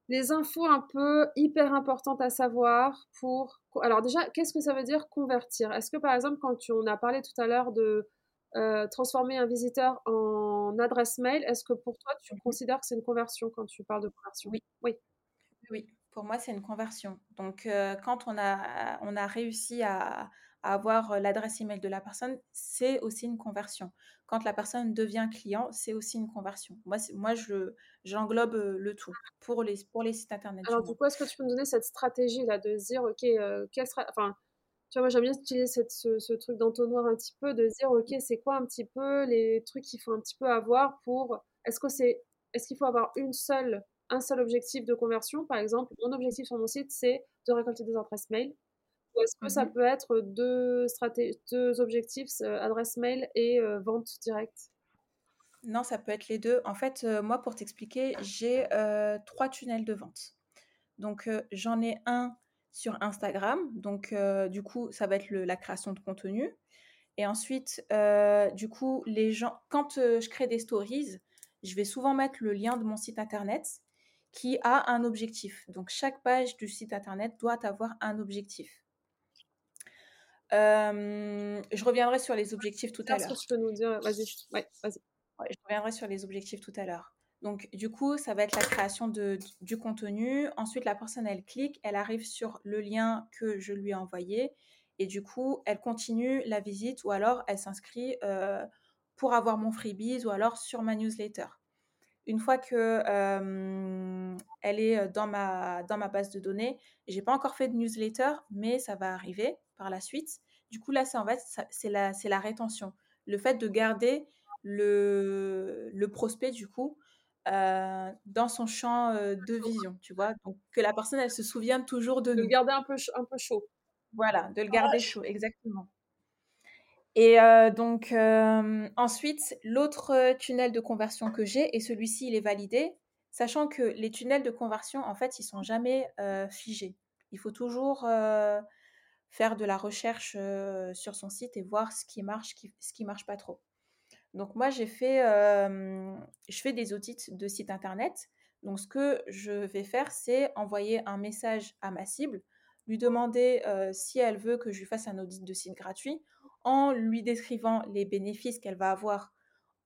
les infos un peu hyper importantes à savoir pour alors déjà qu'est-ce que ça veut dire convertir? Est-ce que par exemple quand tu, on a parlé tout à l'heure de euh, transformer un visiteur en adresse mail, est-ce que pour toi tu considères que c'est une conversion quand tu parles de conversion? Oui. Oui. Oui, pour moi c'est une conversion. Donc euh, quand on a on a réussi à avoir l'adresse email de la personne, c'est aussi une conversion. Quand la personne devient client, c'est aussi une conversion. Moi, moi je, j'englobe le tout pour les, pour les sites internet. Alors, du coup, est-ce que tu peux me donner cette stratégie-là de dire, OK, quelle sera... enfin, tu vois, moi, j'aime bien utiliser cette, ce, truc d'entonnoir un petit peu, de dire, OK, c'est quoi un petit peu les trucs qu'il faut un petit peu avoir pour. Est-ce que c'est. Est-ce qu'il faut avoir une seule, un seul objectif de conversion? Par exemple, mon objectif sur mon site, c'est de récolter des adresses mail est-ce que ça mmh peut être deux, deux objectifs, adresse mail et vente directe? Non, ça peut être les deux. En fait, moi, pour t'expliquer, j'ai trois tunnels de vente. Donc, j'en ai un sur Instagram. Donc, du coup, ça va être la création de contenu. Et ensuite, du coup, les gens, quand je crée des stories, je vais souvent mettre le lien de mon site internet qui a un objectif. Donc, chaque page du site internet doit avoir un objectif je reviendrai sur les objectifs tout à l'heure. tu peux nous dire Vas-y, ouais, vas-y. je reviendrai sur les objectifs tout à l'heure. Donc, du coup, ça va être la création de, du contenu. Ensuite, la personne, elle clique, elle arrive sur le lien que je lui ai envoyé. Et du coup, elle continue la visite ou alors elle s'inscrit euh, pour avoir mon freebies ou alors sur ma newsletter. Une fois que elle est dans ma, dans ma base de données, j'ai pas encore fait de newsletter, mais ça va arriver par la suite. Du coup, là, c'est en fait, c'est la, la rétention. Le fait de garder le, le prospect, du coup, euh, dans son champ de vision, tu vois? Donc, que la personne, elle se souvienne toujours de, de le garder un peu, un peu chaud. Voilà, de le garder chaud, exactement. Et donc, ensuite, l'autre tunnel de conversion que j'ai, et celui-ci, il est validé, sachant que les tunnels de conversion, en fait, ils sont jamais figés. Il faut toujours faire de la recherche sur son site et voir ce qui marche, ce qui marche pas trop. Donc moi, j'ai fait, je fais des audits de sites internet. Donc ce que je vais faire, c'est envoyer un message à ma cible, lui demander si elle veut que je lui fasse un audit de site gratuit, en lui décrivant les bénéfices qu'elle va avoir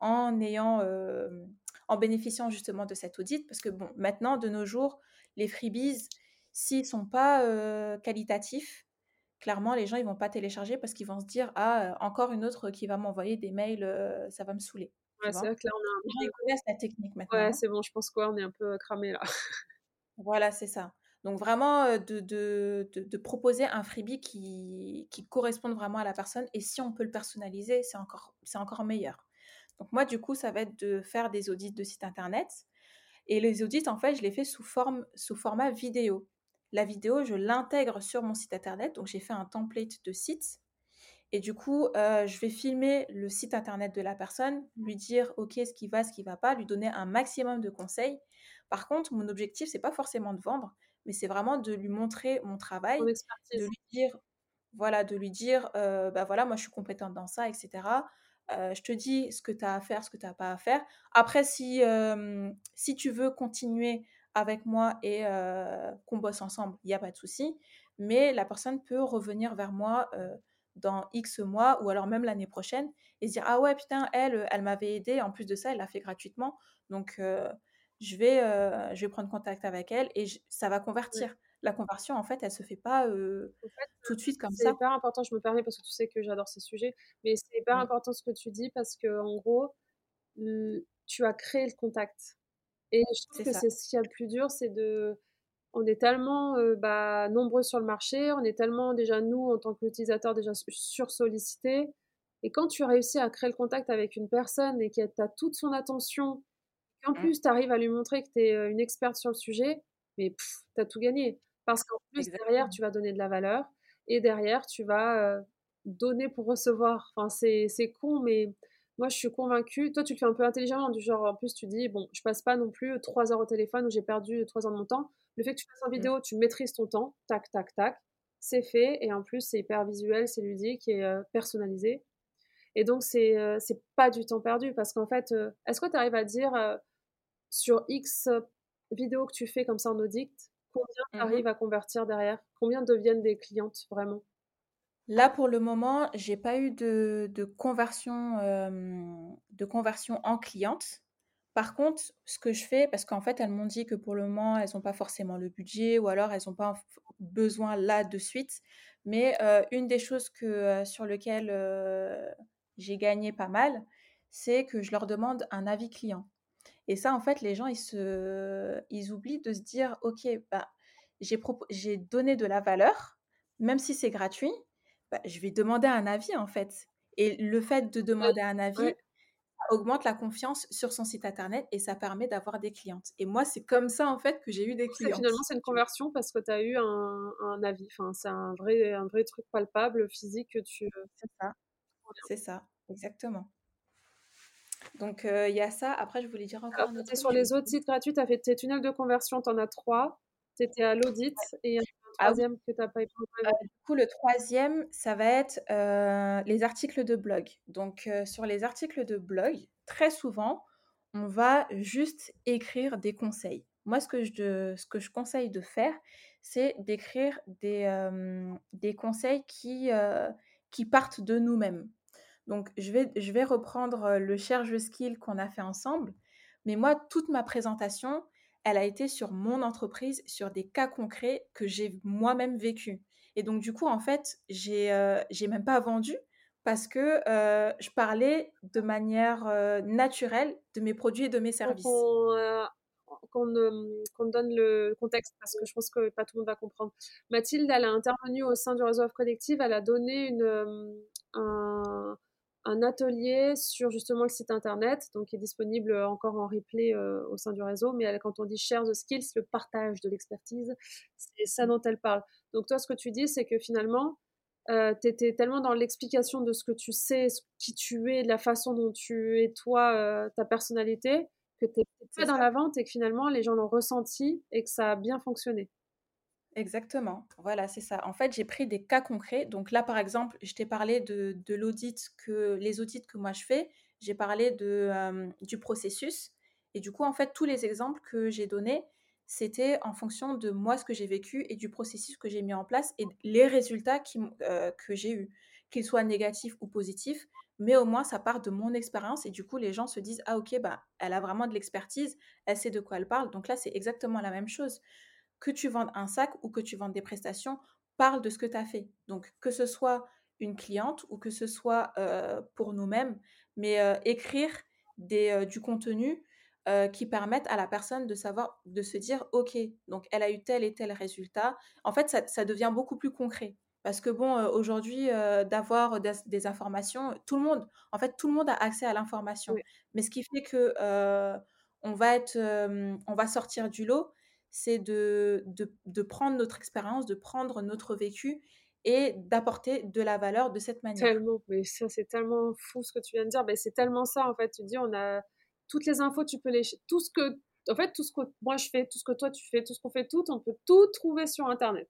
en ayant, en bénéficiant justement de cet audit, parce que bon, maintenant de nos jours, les freebies, s'ils sont pas qualitatifs, clairement, les gens, ils vont pas télécharger parce qu'ils vont se dire ah encore une autre qui va m'envoyer des mails, ça va me saouler. Ouais, c'est vrai que là, on a un... Ils connaissent la technique maintenant. Ouais, c'est bon, je pense qu'on est un peu cramé là. voilà, c'est ça. Donc vraiment de, de, proposer un freebie qui, qui corresponde vraiment à la personne et si on peut le personnaliser, c'est encore, c'est encore meilleur. Donc moi, du coup, ça va être de faire des audits de site internet. Et les audits, en fait, je les fais sous, forme, sous format vidéo. La vidéo, je l'intègre sur mon site internet. Donc, j'ai fait un template de site. Et du coup, euh, je vais filmer le site internet de la personne, lui dire OK, ce qui va, ce qui va pas, lui donner un maximum de conseils. Par contre, mon objectif, c'est pas forcément de vendre, mais c'est vraiment de lui montrer mon travail, de lui dire, voilà, de lui dire, euh, bah voilà, moi je suis compétente dans ça, etc. Euh, je te dis ce que tu as à faire, ce que tu n'as pas à faire. Après, si, si tu veux continuer avec moi et qu'on bosse ensemble, il n'y a pas de souci. Mais la personne peut revenir vers moi dans X mois ou alors même l'année prochaine et se dire Ah ouais, putain, elle, elle m'avait aidé. En plus de ça, elle l'a fait gratuitement. Donc, je, vais, je vais prendre contact avec elle et ça va convertir. La conversion, en fait, elle se fait pas tout de suite comme ça. C'est hyper important, je me permets parce que tu sais que j'adore ces sujets, mais c'est hyper important ce que tu dis parce que en gros, tu as créé le contact. Et je trouve que c'est ce qui est le plus dur, c'est de. On est tellement bah, nombreux sur le marché, on est tellement déjà, nous, en tant qu'utilisateurs, déjà sursollicités. Et quand tu réussis à créer le contact avec une personne et que tu as toute son attention, qu'en mmh. plus tu arrives à lui montrer que tu es une experte sur le sujet, mais tu as tout gagné. Parce qu'en plus, derrière, tu vas donner de la valeur et derrière, tu vas donner pour recevoir. Enfin, c'est con, mais moi, je suis convaincue. Toi, tu le fais un peu intelligemment, du genre, en plus, tu dis, bon, je passe pas non plus trois heures au téléphone où j'ai perdu trois heures de mon temps. Le fait que tu fasses en mmh. vidéo, tu maîtrises ton temps, tac, tac, tac, c'est fait. Et en plus, c'est hyper visuel, c'est ludique et personnalisé. Et donc, c'est c'est pas du temps perdu parce qu'en fait, est-ce que tu arrives à dire sur X vidéos que tu fais comme ça en audit, combien tu arrives mmh à convertir derrière? Combien deviennent des clientes vraiment? Là, pour le moment, j'ai pas eu de, de conversion, de conversion en cliente. Par contre, ce que je fais, parce qu'en fait, elles m'ont dit que pour le moment, elles n'ont pas forcément le budget ou alors elles n'ont pas besoin là de suite. Mais une des choses que, sur lesquelles j'ai gagné pas mal, c'est que je leur demande un avis client. Et ça, en fait, les gens, ils, se, ils oublient de se dire, OK, bah, j'ai donné de la valeur, même si c'est gratuit, bah, je vais demander un avis, en fait. Et le fait de demander un avis augmente la confiance sur son site internet et ça permet d'avoir des clientes. Et moi, c'est comme ça, en fait, que j'ai eu des clients. Finalement, c'est une conversion parce que tu as eu un, un avis. Enfin, c'est un vrai, un vrai truc palpable, physique que tu... C'est ça. C'est ça, exactement. Donc, il y a ça. Après, je voulais dire encore un autre Sur les autres sites gratuits, tu as fait tes tunnels de conversion, tu en as trois. Tu étais à l'audit et un ah troisième que tu n'as pas été Du coup, le troisième, ça va être les articles de blog. Donc, sur les articles de blog, très souvent, on va juste écrire des conseils. Moi, ce que je, ce que je conseille de faire, c'est d'écrire des, des conseils qui, qui partent de nous-mêmes. Donc, je vais, je vais reprendre le Cherche Skill qu'on a fait ensemble. Mais moi, toute ma présentation, elle a été sur mon entreprise, sur des cas concrets que j'ai moi-même vécu. Et donc, du coup, en fait, j'ai n'ai même pas vendu parce que je parlais de manière naturelle de mes produits et de mes services. Qu'on donne le contexte parce que je pense que pas tout le monde va comprendre. Mathilde, elle a intervenu au sein du réseau of Collective, elle a donné une, un, un atelier sur justement le site internet, donc qui est disponible euh, encore en replay euh, au sein du réseau. Mais quand on dit share the skills, le partage de l'expertise, c'est ça dont elle parle. Donc toi, ce que tu dis, c'est que finalement, euh, tu étais tellement dans l'explication de ce que tu sais, qui tu es, de la façon dont tu es toi, euh, ta personnalité, que tu pas dans la vente et que finalement les gens l'ont ressenti et que ça a bien fonctionné. Exactement, voilà, c'est ça. En fait, j'ai pris des cas concrets. Donc là, par exemple, je t'ai parlé de, l'audit que les audits que moi je fais. J'ai parlé de, du processus. Et du coup, en fait, tous les exemples que j'ai donnés, c'était en fonction de moi, ce que j'ai vécu et du processus que j'ai mis en place et les résultats que j'ai eus, qu'ils soient négatifs ou positifs. Mais au moins, ça part de mon expérience et du coup, les gens se disent Ah, ok, bah, elle a vraiment de l'expertise, elle sait de quoi elle parle. Donc là, c'est exactement la même chose. Que tu vendes un sac ou que tu vendes des prestations, parle de ce que tu as fait. Donc, que ce soit une cliente ou que ce soit euh, pour nous-mêmes, mais euh, écrire des, du contenu qui permettent à la personne de savoir, de se dire, OK, donc elle a eu tel et tel résultat. En fait, ça, devient beaucoup plus concret. Parce que bon, aujourd'hui, d'avoir des, informations, tout le monde, en fait, tout le monde a accès à l'information. Mais ce qui fait que on va être, on va sortir du lot, c'est de, de, prendre notre expérience, de prendre notre vécu et d'apporter de la valeur de cette manière. Tellement, mais ça c'est tellement fou ce que tu viens de dire. mais c'est tellement ça en fait. Tu dis, on a toutes les infos, tu peux les. Tout ce que. En fait, tout ce que moi je fais, tout ce que toi tu fais, tout ce qu'on fait, tout, on peut tout trouver sur Internet.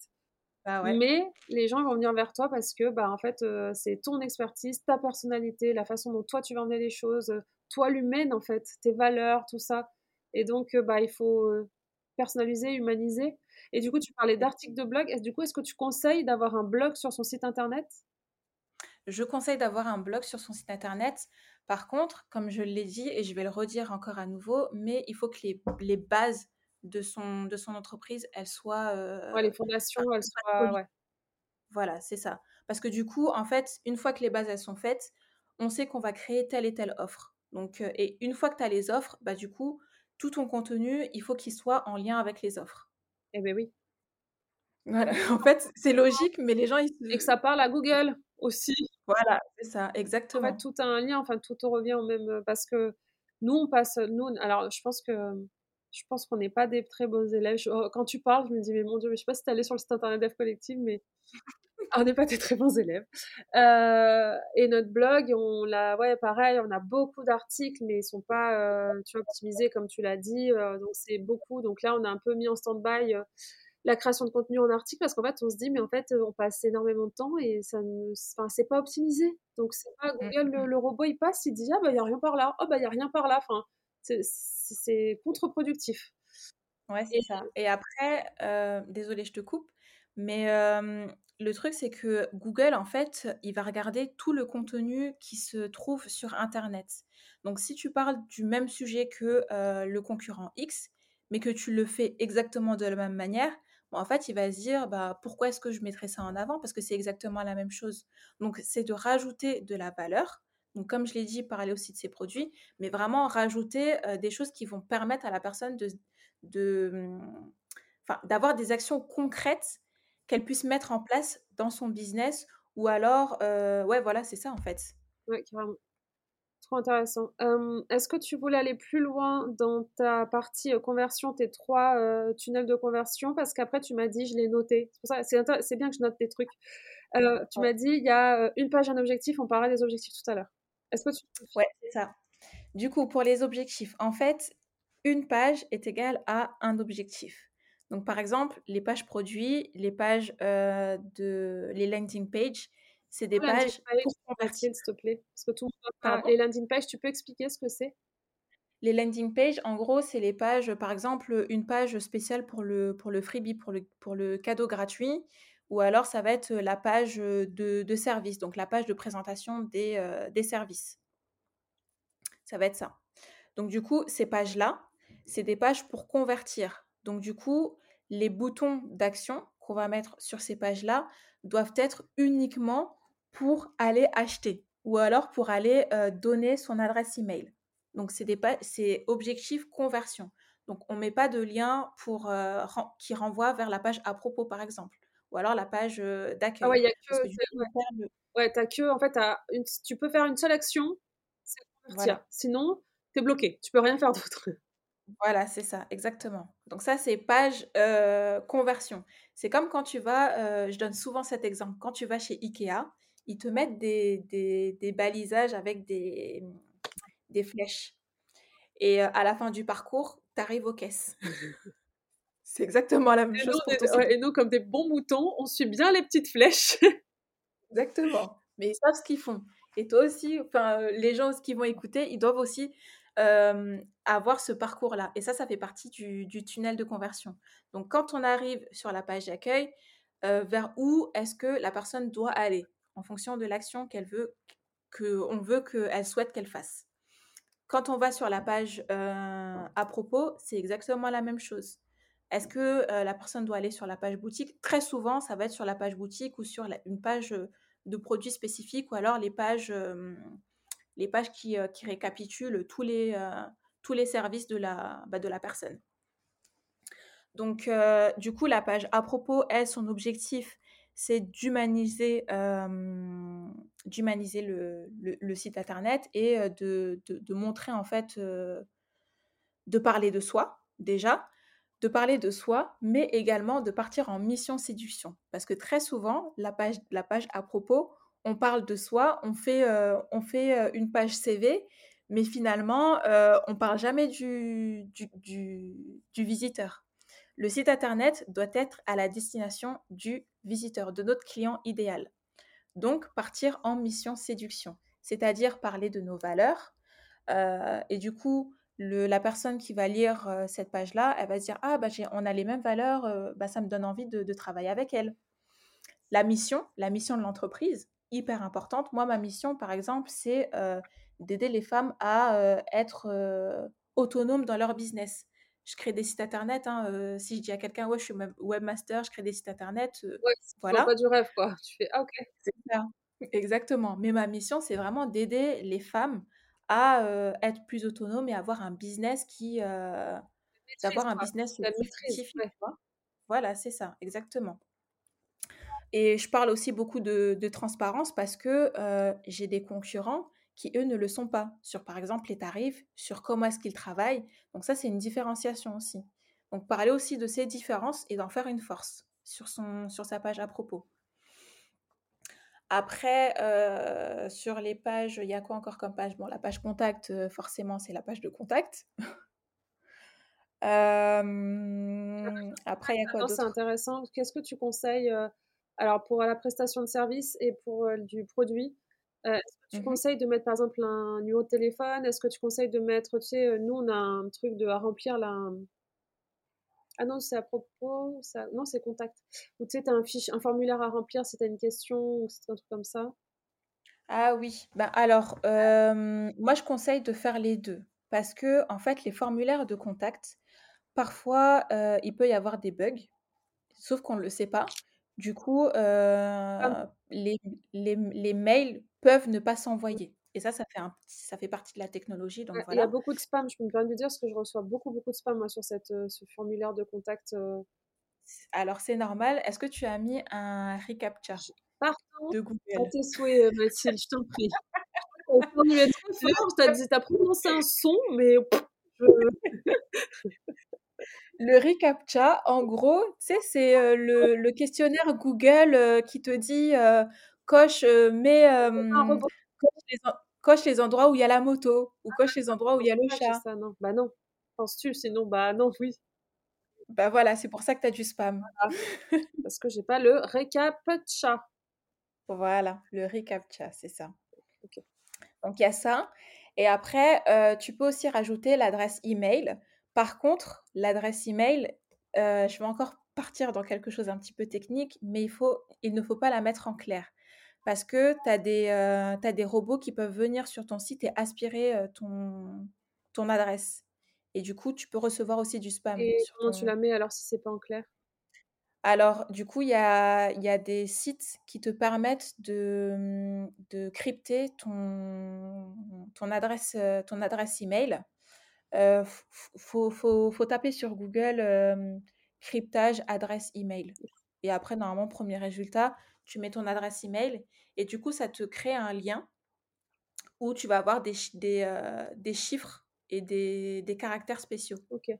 Bah Mais les gens vont venir vers toi parce que, bah, en fait, euh, c'est ton expertise, ta personnalité, la façon dont toi tu vas emmener les choses, euh, toi l'humaine, en fait, tes valeurs, tout ça. Et donc, euh, bah, il faut personnaliser, humaniser. Et du coup, tu parlais d'articles de blog. Est-ce, du coup, est-ce que tu conseilles d'avoir un blog sur son site internet? Je conseille d'avoir un blog sur son site internet par contre, comme je l'ai dit, et je vais le redire encore à nouveau, mais il faut que les, bases de son, de son entreprise, elles soient... Euh, les fondations, elles soient... Voilà, c'est ça. Parce que du coup, en fait, une fois que les bases, elles sont faites, on sait qu'on va créer telle et telle offre. Donc, euh, et une fois que tu as les offres, bah, du coup, tout ton contenu, il faut qu'il soit en lien avec les offres. Eh bien oui. Voilà. En fait, c'est logique, mais les gens... Ils... Et que ça parle à Google aussi. Voilà, c'est ça, exactement. En fait, tout a un lien, enfin, tout revient au même. Parce que nous, on passe. Nous, alors, je pense que. Je pense qu'on n'est pas des très bons élèves. Oh, quand tu parles, je me dis, mais mon Dieu, mais je sais pas si tu allé sur le site internet d'Ef Collective, mais on n'est pas des très bons élèves. Euh, et notre blog, on l'a, ouais, pareil, on a beaucoup d'articles, mais ils sont pas, euh, tu vois, optimisés comme tu l'as dit. Euh, donc c'est beaucoup. Donc là, on a un peu mis en stand-by la création de contenu en article parce qu'en fait on se dit mais en fait on passe énormément de temps et ça ne enfin c'est pas optimisé donc c'est pas mmh, Google mmh. le, robot il passe il dit ah bah il y a rien par là oh bah il y a rien par là enfin c'est contre-productif ouais c'est ça et après désolé je te coupe mais le truc c'est que Google en fait il va regarder tout le contenu qui se trouve sur internet donc si tu parles du même sujet que euh, le concurrent X mais que tu le fais exactement de la même manière, en fait, il va se dire bah, pourquoi est-ce que je mettrais ça en avant? Parce que c'est exactement la même chose. Donc, c'est de rajouter de la valeur. Donc, comme je l'ai dit, parler aussi de ses produits, mais vraiment rajouter des choses qui vont permettre à la personne de, de, mmh, d'avoir des actions concrètes qu'elle puisse mettre en place dans son business ou alors, ouais, voilà, c'est ça en fait. Oui, carrément. Trop intéressant. Est-ce que tu voulais aller plus loin dans ta partie conversion, tes trois tunnels de conversion? Parce qu'après, tu m'as dit, je l'ai noté. C'est bien que je note tes trucs. tu m'as dit, il y a une page, un objectif. On parlait des objectifs tout à l'heure. Est-ce que tu... Ouais, c'est ça. Du coup, pour les objectifs, en fait, une page est égale à un objectif. Donc, par exemple, les pages produits, les pages de les landing pages, c'est des pages pour convertir, s'il te plaît. Parce que tout Les landing pages, tu peux expliquer ce que c'est? Les landing pages, en gros, c'est les pages, par exemple, une page spéciale pour le, pour le freebie, pour le, pour le cadeau gratuit, ou alors ça va être la page de, de service, donc la page de présentation des, euh, des services. Ça va être ça. Donc du coup, ces pages-là, c'est des pages pour convertir. Donc du coup, les boutons d'action qu'on va mettre sur ces pages-là doivent être uniquement pour aller acheter ou alors pour aller donner son adresse email. Donc, c'est, des c'est objectif conversion. Donc, on ne met pas de lien pour, qui renvoie vers la page à propos, par exemple, ou alors la page d'accueil. Ah ouais, il y a que. Ouais, as que, en fait, une, tu peux faire une seule action, c'est convertir. Sinon, tu es bloqué. Tu peux rien faire d'autre. Voilà, c'est ça, exactement. Donc ça, c'est page euh, conversion. C'est comme quand tu vas, euh, je donne souvent cet exemple, quand tu vas chez Ikea, ils te mettent des, des, des balisages avec des, des flèches. Et euh, à la fin du parcours, tu arrives aux caisses. c'est exactement la même Et chose nous, pour on ton est- site. ouais, et nous, comme des bons moutons, on suit bien les petites flèches. Exactement. Mais ils savent ce qu'ils font. Et toi aussi, enfin, euh, les gens qui vont écouter, ils doivent aussi euh, avoir ce parcours-là. Et ça, ça fait partie du, tunnel de conversion. Donc, quand on arrive sur la page d'accueil, euh, vers où est-ce que la personne doit aller en fonction de l'action qu'elle veut, qu'on veut qu'elle souhaite qu'elle fasse. Quand on va sur la page euh, à propos, c'est exactement la même chose. Est-ce que la personne doit aller sur la page boutique? Très souvent, ça va être sur la page boutique ou sur une page de produits spécifiques ou alors les pages, les pages qui, euh, qui récapitulent tous les, euh, tous les services de la, bah, de la personne. Donc, euh, du coup, la page à propos, elle, son objectif, c'est d'humaniser d'humaniser le, le- site internet et de, de- montrer, en fait, de parler de soi, déjà, de parler de soi, mais également de partir en mission séduction. Parce que très souvent, la page, la page à propos, on parle de soi, on fait, euh, on fait euh, une page CV, mais finalement, euh, on parle jamais du, du, du, visiteur. Le site internet doit être à la destination du visiteur, de notre client idéal. Donc, partir en mission séduction, c'est-à-dire parler de nos valeurs. et du coup, la personne qui va lire cette page-là, elle va se dire Ah, bah, on a les mêmes valeurs, bah, ça me donne envie de, de travailler avec elle. La mission, la mission de l'entreprise, hyper importante. Moi, ma mission, par exemple, c'est euh, d'aider les femmes à euh, être euh, autonomes dans leur business. Je crée des sites internet. hein, euh, si je dis à quelqu'un, ouais, je suis web- webmaster, je crée des sites internet, Ouais, voilà. pas du rêve, quoi. Tu fais, ah, ok. C'est ça. Exactement. Mais ma mission, c'est vraiment d'aider les femmes à être plus autonomes et avoir un business qui, d'avoir un business plus maîtrise, ouais. Voilà, c'est ça, exactement. Et je parle aussi beaucoup de, de transparence parce que euh, j'ai des concurrents qui, eux, ne le sont pas sur, par exemple, les tarifs, sur comment est-ce qu'ils travaillent. Donc ça, c'est une différenciation aussi. Donc parler aussi de ces différences et d'en faire une force sur, son, sur sa page à propos. Après, euh, sur les pages, il y a quoi encore comme page? Bon, la page contact, euh, forcément, c'est la page de contact. Euh, après, il y a quoi Attends, c'est d'autre? intéressant. Qu'est-ce que tu conseilles alors pour la prestation de service et pour euh, du produit euh, Est-ce que tu Mhm. conseilles de mettre par exemple un numéro de téléphone? Est-ce que tu conseilles de mettre, tu sais, euh, nous on a un truc de à remplir là. un- Ah non, c'est à propos, ça... non, c'est contact. Ou tu sais, tu as un, fiche... un formulaire à remplir si tu as une question ou c'est un truc comme ça. Ah oui, ben alors, euh, moi je conseille de faire les deux parce que en fait, les formulaires de contact, parfois, euh, il peut y avoir des bugs, sauf qu'on ne le sait pas. Du coup, euh, les, les, les mails peuvent ne pas s'envoyer. Et ça, ça fait, un, petit- ça fait partie de la technologie, donc ouais, Il y a voilà. beaucoup de spam, je peux me permettre de dire, parce que je reçois beaucoup, beaucoup de spam moi, sur cette, euh, ce formulaire de contact. euh. Alors c'est normal. Est-ce que tu as mis un reCAPTCHA Partant de à Google? tes souhaits, Mathilde, je t'en prie. Fort, dit, t'as prononcé un son, mais je... Le reCAPTCHA, en gros, tu sais, c'est euh, le, le questionnaire Google euh, qui te dit euh, coche, euh, mets, c'est pas un euh, robot. coche, les, en- coche les endroits où il y a la moto ou coche les endroits où il y a le Ah, j'ai chat. ça, non. Bah non. Penses-tu? Sinon, bah non, oui. Bah voilà, c'est pour ça que tu as du spam. Parce que j'ai pas le récap chat. Voilà, le reCAPTCHA, c'est ça. Ok. Donc il y a ça. Et après, euh, tu peux aussi rajouter l'adresse email. Par contre, l'adresse email, euh, je vais encore partir dans quelque chose un petit peu technique, mais il, faut, il ne faut pas la mettre en clair. Parce que tu as, des, euh, t'as des robots qui peuvent venir sur ton site et aspirer euh, ton, ton adresse. Et du coup, tu peux recevoir aussi du spam Et sur comment tu la mets alors si c'est pas en clair? Alors, du coup, il y a, il y a des sites qui te permettent de, de crypter ton, ton adresse, ton adresse email. Euh, f- faut, faut, faut taper sur Google euh, cryptage adresse email. Et après, normalement, premier résultat, tu mets ton adresse email et du coup, ça te crée un lien où tu vas avoir des, chi- des, euh, des chiffres et des, des caractères spéciaux. Ok.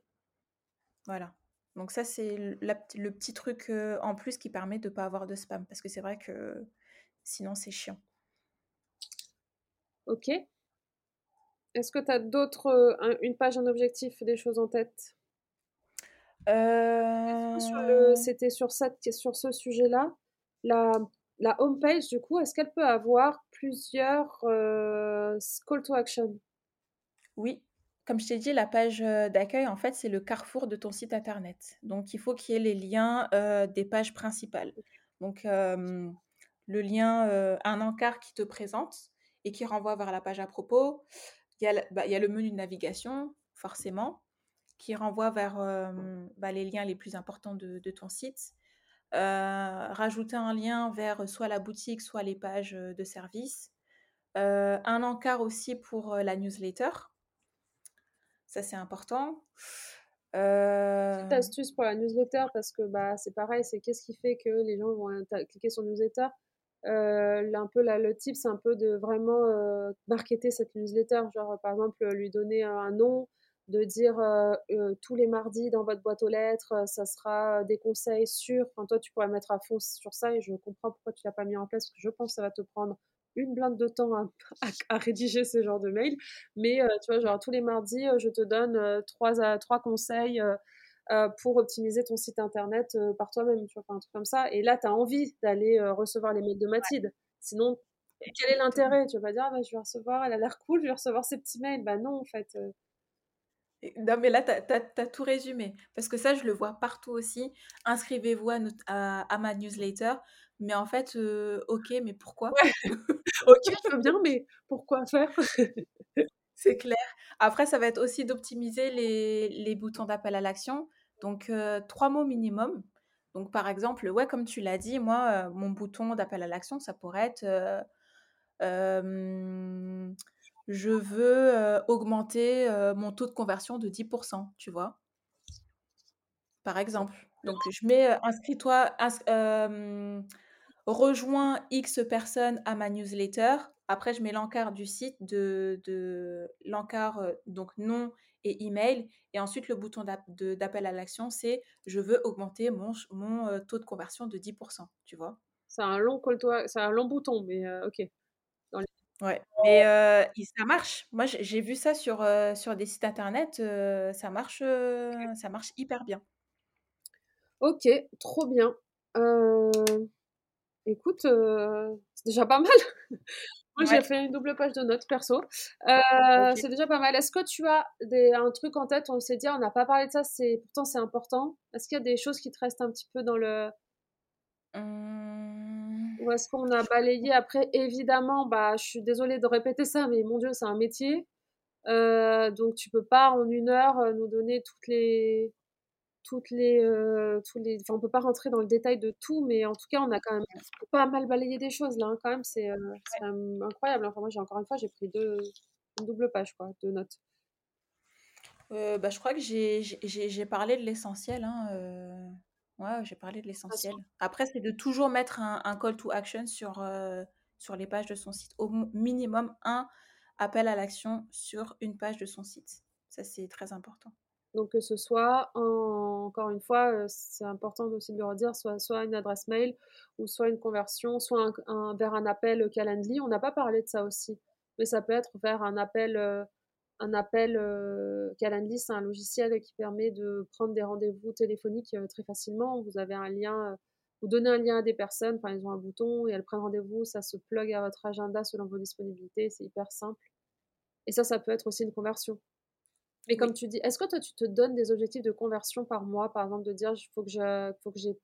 Voilà. Donc ça, c'est le, la le petit truc en plus qui permet de ne pas avoir de spam. Parce que c'est vrai que sinon, c'est chiant. Ok. Est-ce que tu as d'autres, euh, un- une page, un objectif, des choses en tête? Euh, C'était sur, cette, sur ce sujet-là. La, la home page, du coup, est-ce qu'elle peut avoir plusieurs euh, call to action? Oui, comme je t'ai dit, la page d'accueil, en fait, c'est le carrefour de ton site internet. Donc, il faut qu'il y ait les liens euh, des pages principales. Donc, le lien, un encart qui te présente et qui renvoie vers la page à propos. Il y a, le- bah, il y a le menu de navigation, forcément, qui renvoie vers bah, les liens les plus importants de, ton site. Euh, rajouter un lien vers soit la boutique, soit les pages de service. Euh, un encart aussi pour la newsletter. Ça, c'est important. Euh, Petite astuce pour la newsletter, parce que bah, c'est pareil, c'est qu'est-ce qui fait que les gens vont cliquer sur newsletter? Euh, un peu le tip, c'est un peu de vraiment euh, marketer cette newsletter. Genre, par exemple, euh, lui donner un nom, de dire tous les mardis dans votre boîte aux lettres, ça sera des conseils sur. Enfin, toi, tu pourrais mettre à fond sur ça et je comprends pourquoi tu l'as pas mis en place parce que je pense que ça va te prendre une blinde de temps à, rédiger ce genre de mail. Mais tu vois, genre tous les mardis, je te donne trois, à, trois conseils. Euh, pour optimiser ton site internet euh, par toi-même, tu vois, un truc comme ça. Et là, tu as envie d'aller euh, recevoir les mails de Mathilde. Sinon, quel est l'intérêt Tu vas pas dire, ah, bah, je vais recevoir, elle a l'air cool, je vais recevoir ses petits mails. Bah non, en fait. Non, mais là, tu as, tout résumé. Parce que ça, je le vois partout aussi. Inscrivez-vous à, notre- à- à ma newsletter. Mais en fait, ok, mais pourquoi? Ok, je veux bien, mais pourquoi faire? C'est clair. Après, ça va être aussi d'optimiser les, les boutons d'appel à l'action. Donc, euh, trois mots minimum. Donc, par exemple, ouais, comme tu l'as dit, moi, euh, mon bouton d'appel à l'action, ça pourrait être euh, je veux augmenter mon taux de conversion de 10%, tu vois, par exemple. Donc, je mets inscris-toi, ins- rejoins X personnes à ma newsletter. Après, je mets l'encart du site, de, de l'encart, donc nom et email. Et ensuite, le bouton d'appel à l'action, c'est je veux augmenter mon, euh, taux de conversion de 10%, tu vois? C'est un long call to c'est un long bouton, mais euh, ok. Dans les- Ouais, mais euh, ça marche. Moi, j'ai vu ça sur, euh, sur des sites internet. ça marche, ça marche hyper bien. Ok, trop bien. Écoute, c'est déjà pas mal. Moi, j'ai fait une double page de notes perso. Euh, c'est déjà pas mal. Est-ce que tu as des, un truc en tête? On s'est dit, on n'a pas parlé de ça, c'est pourtant c'est important. Est-ce qu'il y a des choses qui te restent un petit peu dans le. Hum, Ou est-ce qu'on a balayé? Après, évidemment, bah, je suis désolée de répéter ça, mais mon Dieu, c'est un métier. Euh, donc, tu peux pas en une heure euh, nous donner toutes les. Toutes les, euh, tous les, enfin, on peut pas rentrer dans le détail de tout, mais en tout cas, on a quand même pas mal balayé des choses là. hein, quand même, c'est euh, incroyable. Enfin, moi, j'ai encore une fois, j'ai pris deux, une double page quoi, de notes. euh, bah, je crois que j'ai parlé de l'essentiel. Hein, Ouais, j'ai parlé de l'essentiel. Après, c'est de toujours mettre un, un call to action sur, sur les pages de son site. Au minimum un appel à l'action sur une page de son site. Ça, c'est très important. Donc que ce soit, en- encore une fois, euh, c'est important aussi de le redire, soit, une adresse mail, ou soit une conversion, soit vers un appel Calendly. On n'a pas parlé de ça aussi, mais ça peut être vers un appel, euh, un appel euh, Calendly, c'est un logiciel qui permet de prendre des rendez-vous téléphoniques très facilement. Vous avez un lien, vous donnez un lien à des personnes, enfin ils ont un bouton et elles prennent rendez-vous, ça se plug à votre agenda selon vos disponibilités, c'est hyper simple. Et ça, ça peut être aussi une conversion. Mais comme tu dis, est-ce que toi, tu te donnes des objectifs de conversion par mois, par exemple, de dire, il faut que j'ai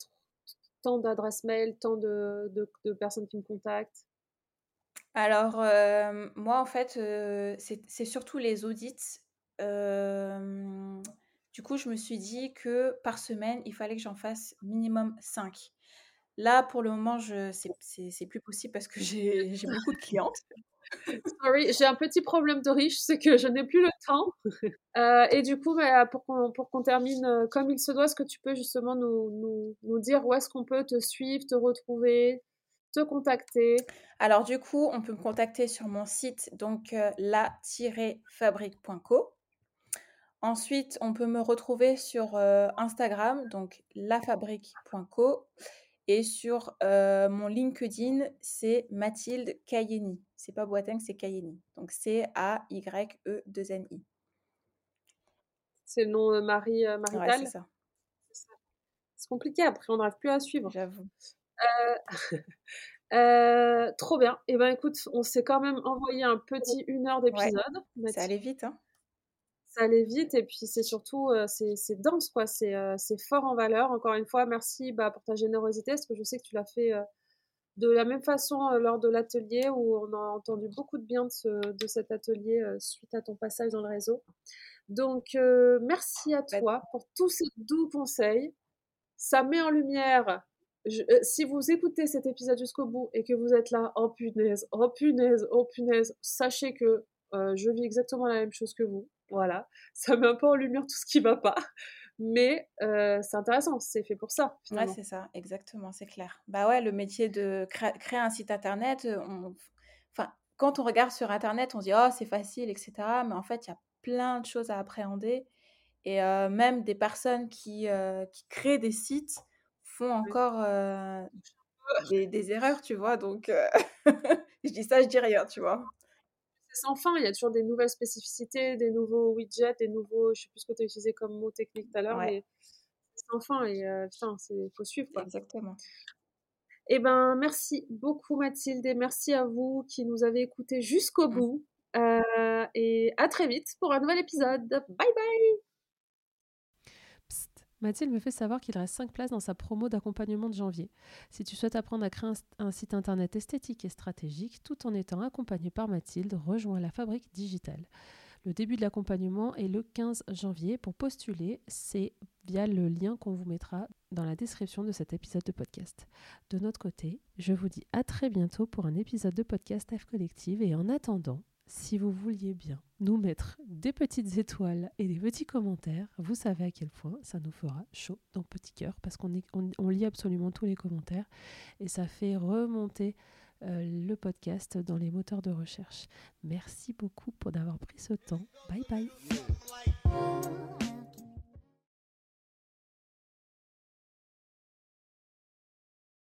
tant d'adresses mail, tant de, de, de personnes qui me contactent? Alors, euh, moi, en fait, euh, c'est surtout les audits. Euh, du coup, je me suis dit que par semaine, il fallait que j'en fasse minimum 5. Là, pour le moment, c'est plus possible parce que j'ai j'ai beaucoup de clientes. Sorry, j'ai un petit problème de riche, c'est que je n'ai plus le temps. Euh, et du coup, bah, pour qu'on termine euh, comme il se doit, est-ce que tu peux justement nous dire où est-ce qu'on peut te suivre, te retrouver, te contacter? Alors, du coup, on peut me contacter sur mon site, donc euh, la-fabrique.co. Ensuite, on peut me retrouver sur Instagram, donc lafabrique.co. Et sur mon LinkedIn, c'est Mathilde Cayeni. C'est pas Boateng, c'est Cayeni. Donc C-A-Y-E-2-N-I. C'est le nom Marie marital c'est ça. C'est compliqué après, on n'arrive plus à suivre. J'avoue. trop bien. Et eh ben écoute, on s'est quand même envoyé un petit une heure d'épisode. ça allait vite, hein ça allait vite et puis c'est surtout euh, c'est dense quoi. C'est euh, c'est fort en valeur. Encore une fois merci bah, pour ta générosité parce que je sais que tu l'as fait euh, de la même façon lors de l'atelier où on a entendu beaucoup de bien de, ce, de cet atelier suite à ton passage dans le réseau. Donc merci à bah, toi pour tous ces doux conseils. Ça met en lumière si vous écoutez cet épisode jusqu'au bout et que vous êtes là, oh punaise, oh punaise, oh punaise, sachez que je vis exactement la même chose que vous. Voilà, ça met un peu en lumière tout ce qui va pas. Mais euh, c'est intéressant, c'est fait pour ça. Ouais, c'est ça, exactement, c'est clair. Bah ouais, le métier de créer un site internet, enfin, quand on regarde sur internet, on se dit oh c'est facile, etc. Mais en fait, il y a plein de choses à appréhender. Et euh, même des personnes qui, qui créent des sites font encore des, des, erreurs, tu vois. Donc, je dis ça, je dis rien, tu vois sans fin. Il y a toujours des nouvelles spécificités, des nouveaux widgets, des nouveaux. Je sais plus ce que tu as utilisé comme mot technique tout à l'heure, mais c'est sans fin. Et euh, il faut suivre. Exactement. Eh ben, merci beaucoup Mathilde et merci à vous qui nous avez écoutés jusqu'au mmh. bout. Euh, et à très vite pour un nouvel épisode. Bye bye Mathilde me fait savoir qu'il reste 5 places dans sa promo d'accompagnement de janvier. Si tu souhaites apprendre à créer un, site internet esthétique et stratégique tout en étant accompagné par Mathilde, rejoins la fabrique digitale. Le début de l'accompagnement est le 15 janvier. Pour postuler, c'est via le lien qu'on vous mettra dans la description de cet épisode de podcast. De notre côté, je vous dis à très bientôt pour un épisode de podcast F Collective et en attendant, si vous vouliez bien nous mettre des petites étoiles et des petits commentaires, vous savez à quel point ça nous fera chaud dans petit cœur parce qu'on on, lit absolument tous les commentaires et ça fait remonter euh, le podcast dans les moteurs de recherche. Merci beaucoup pour d'avoir pris ce temps. Bye bye.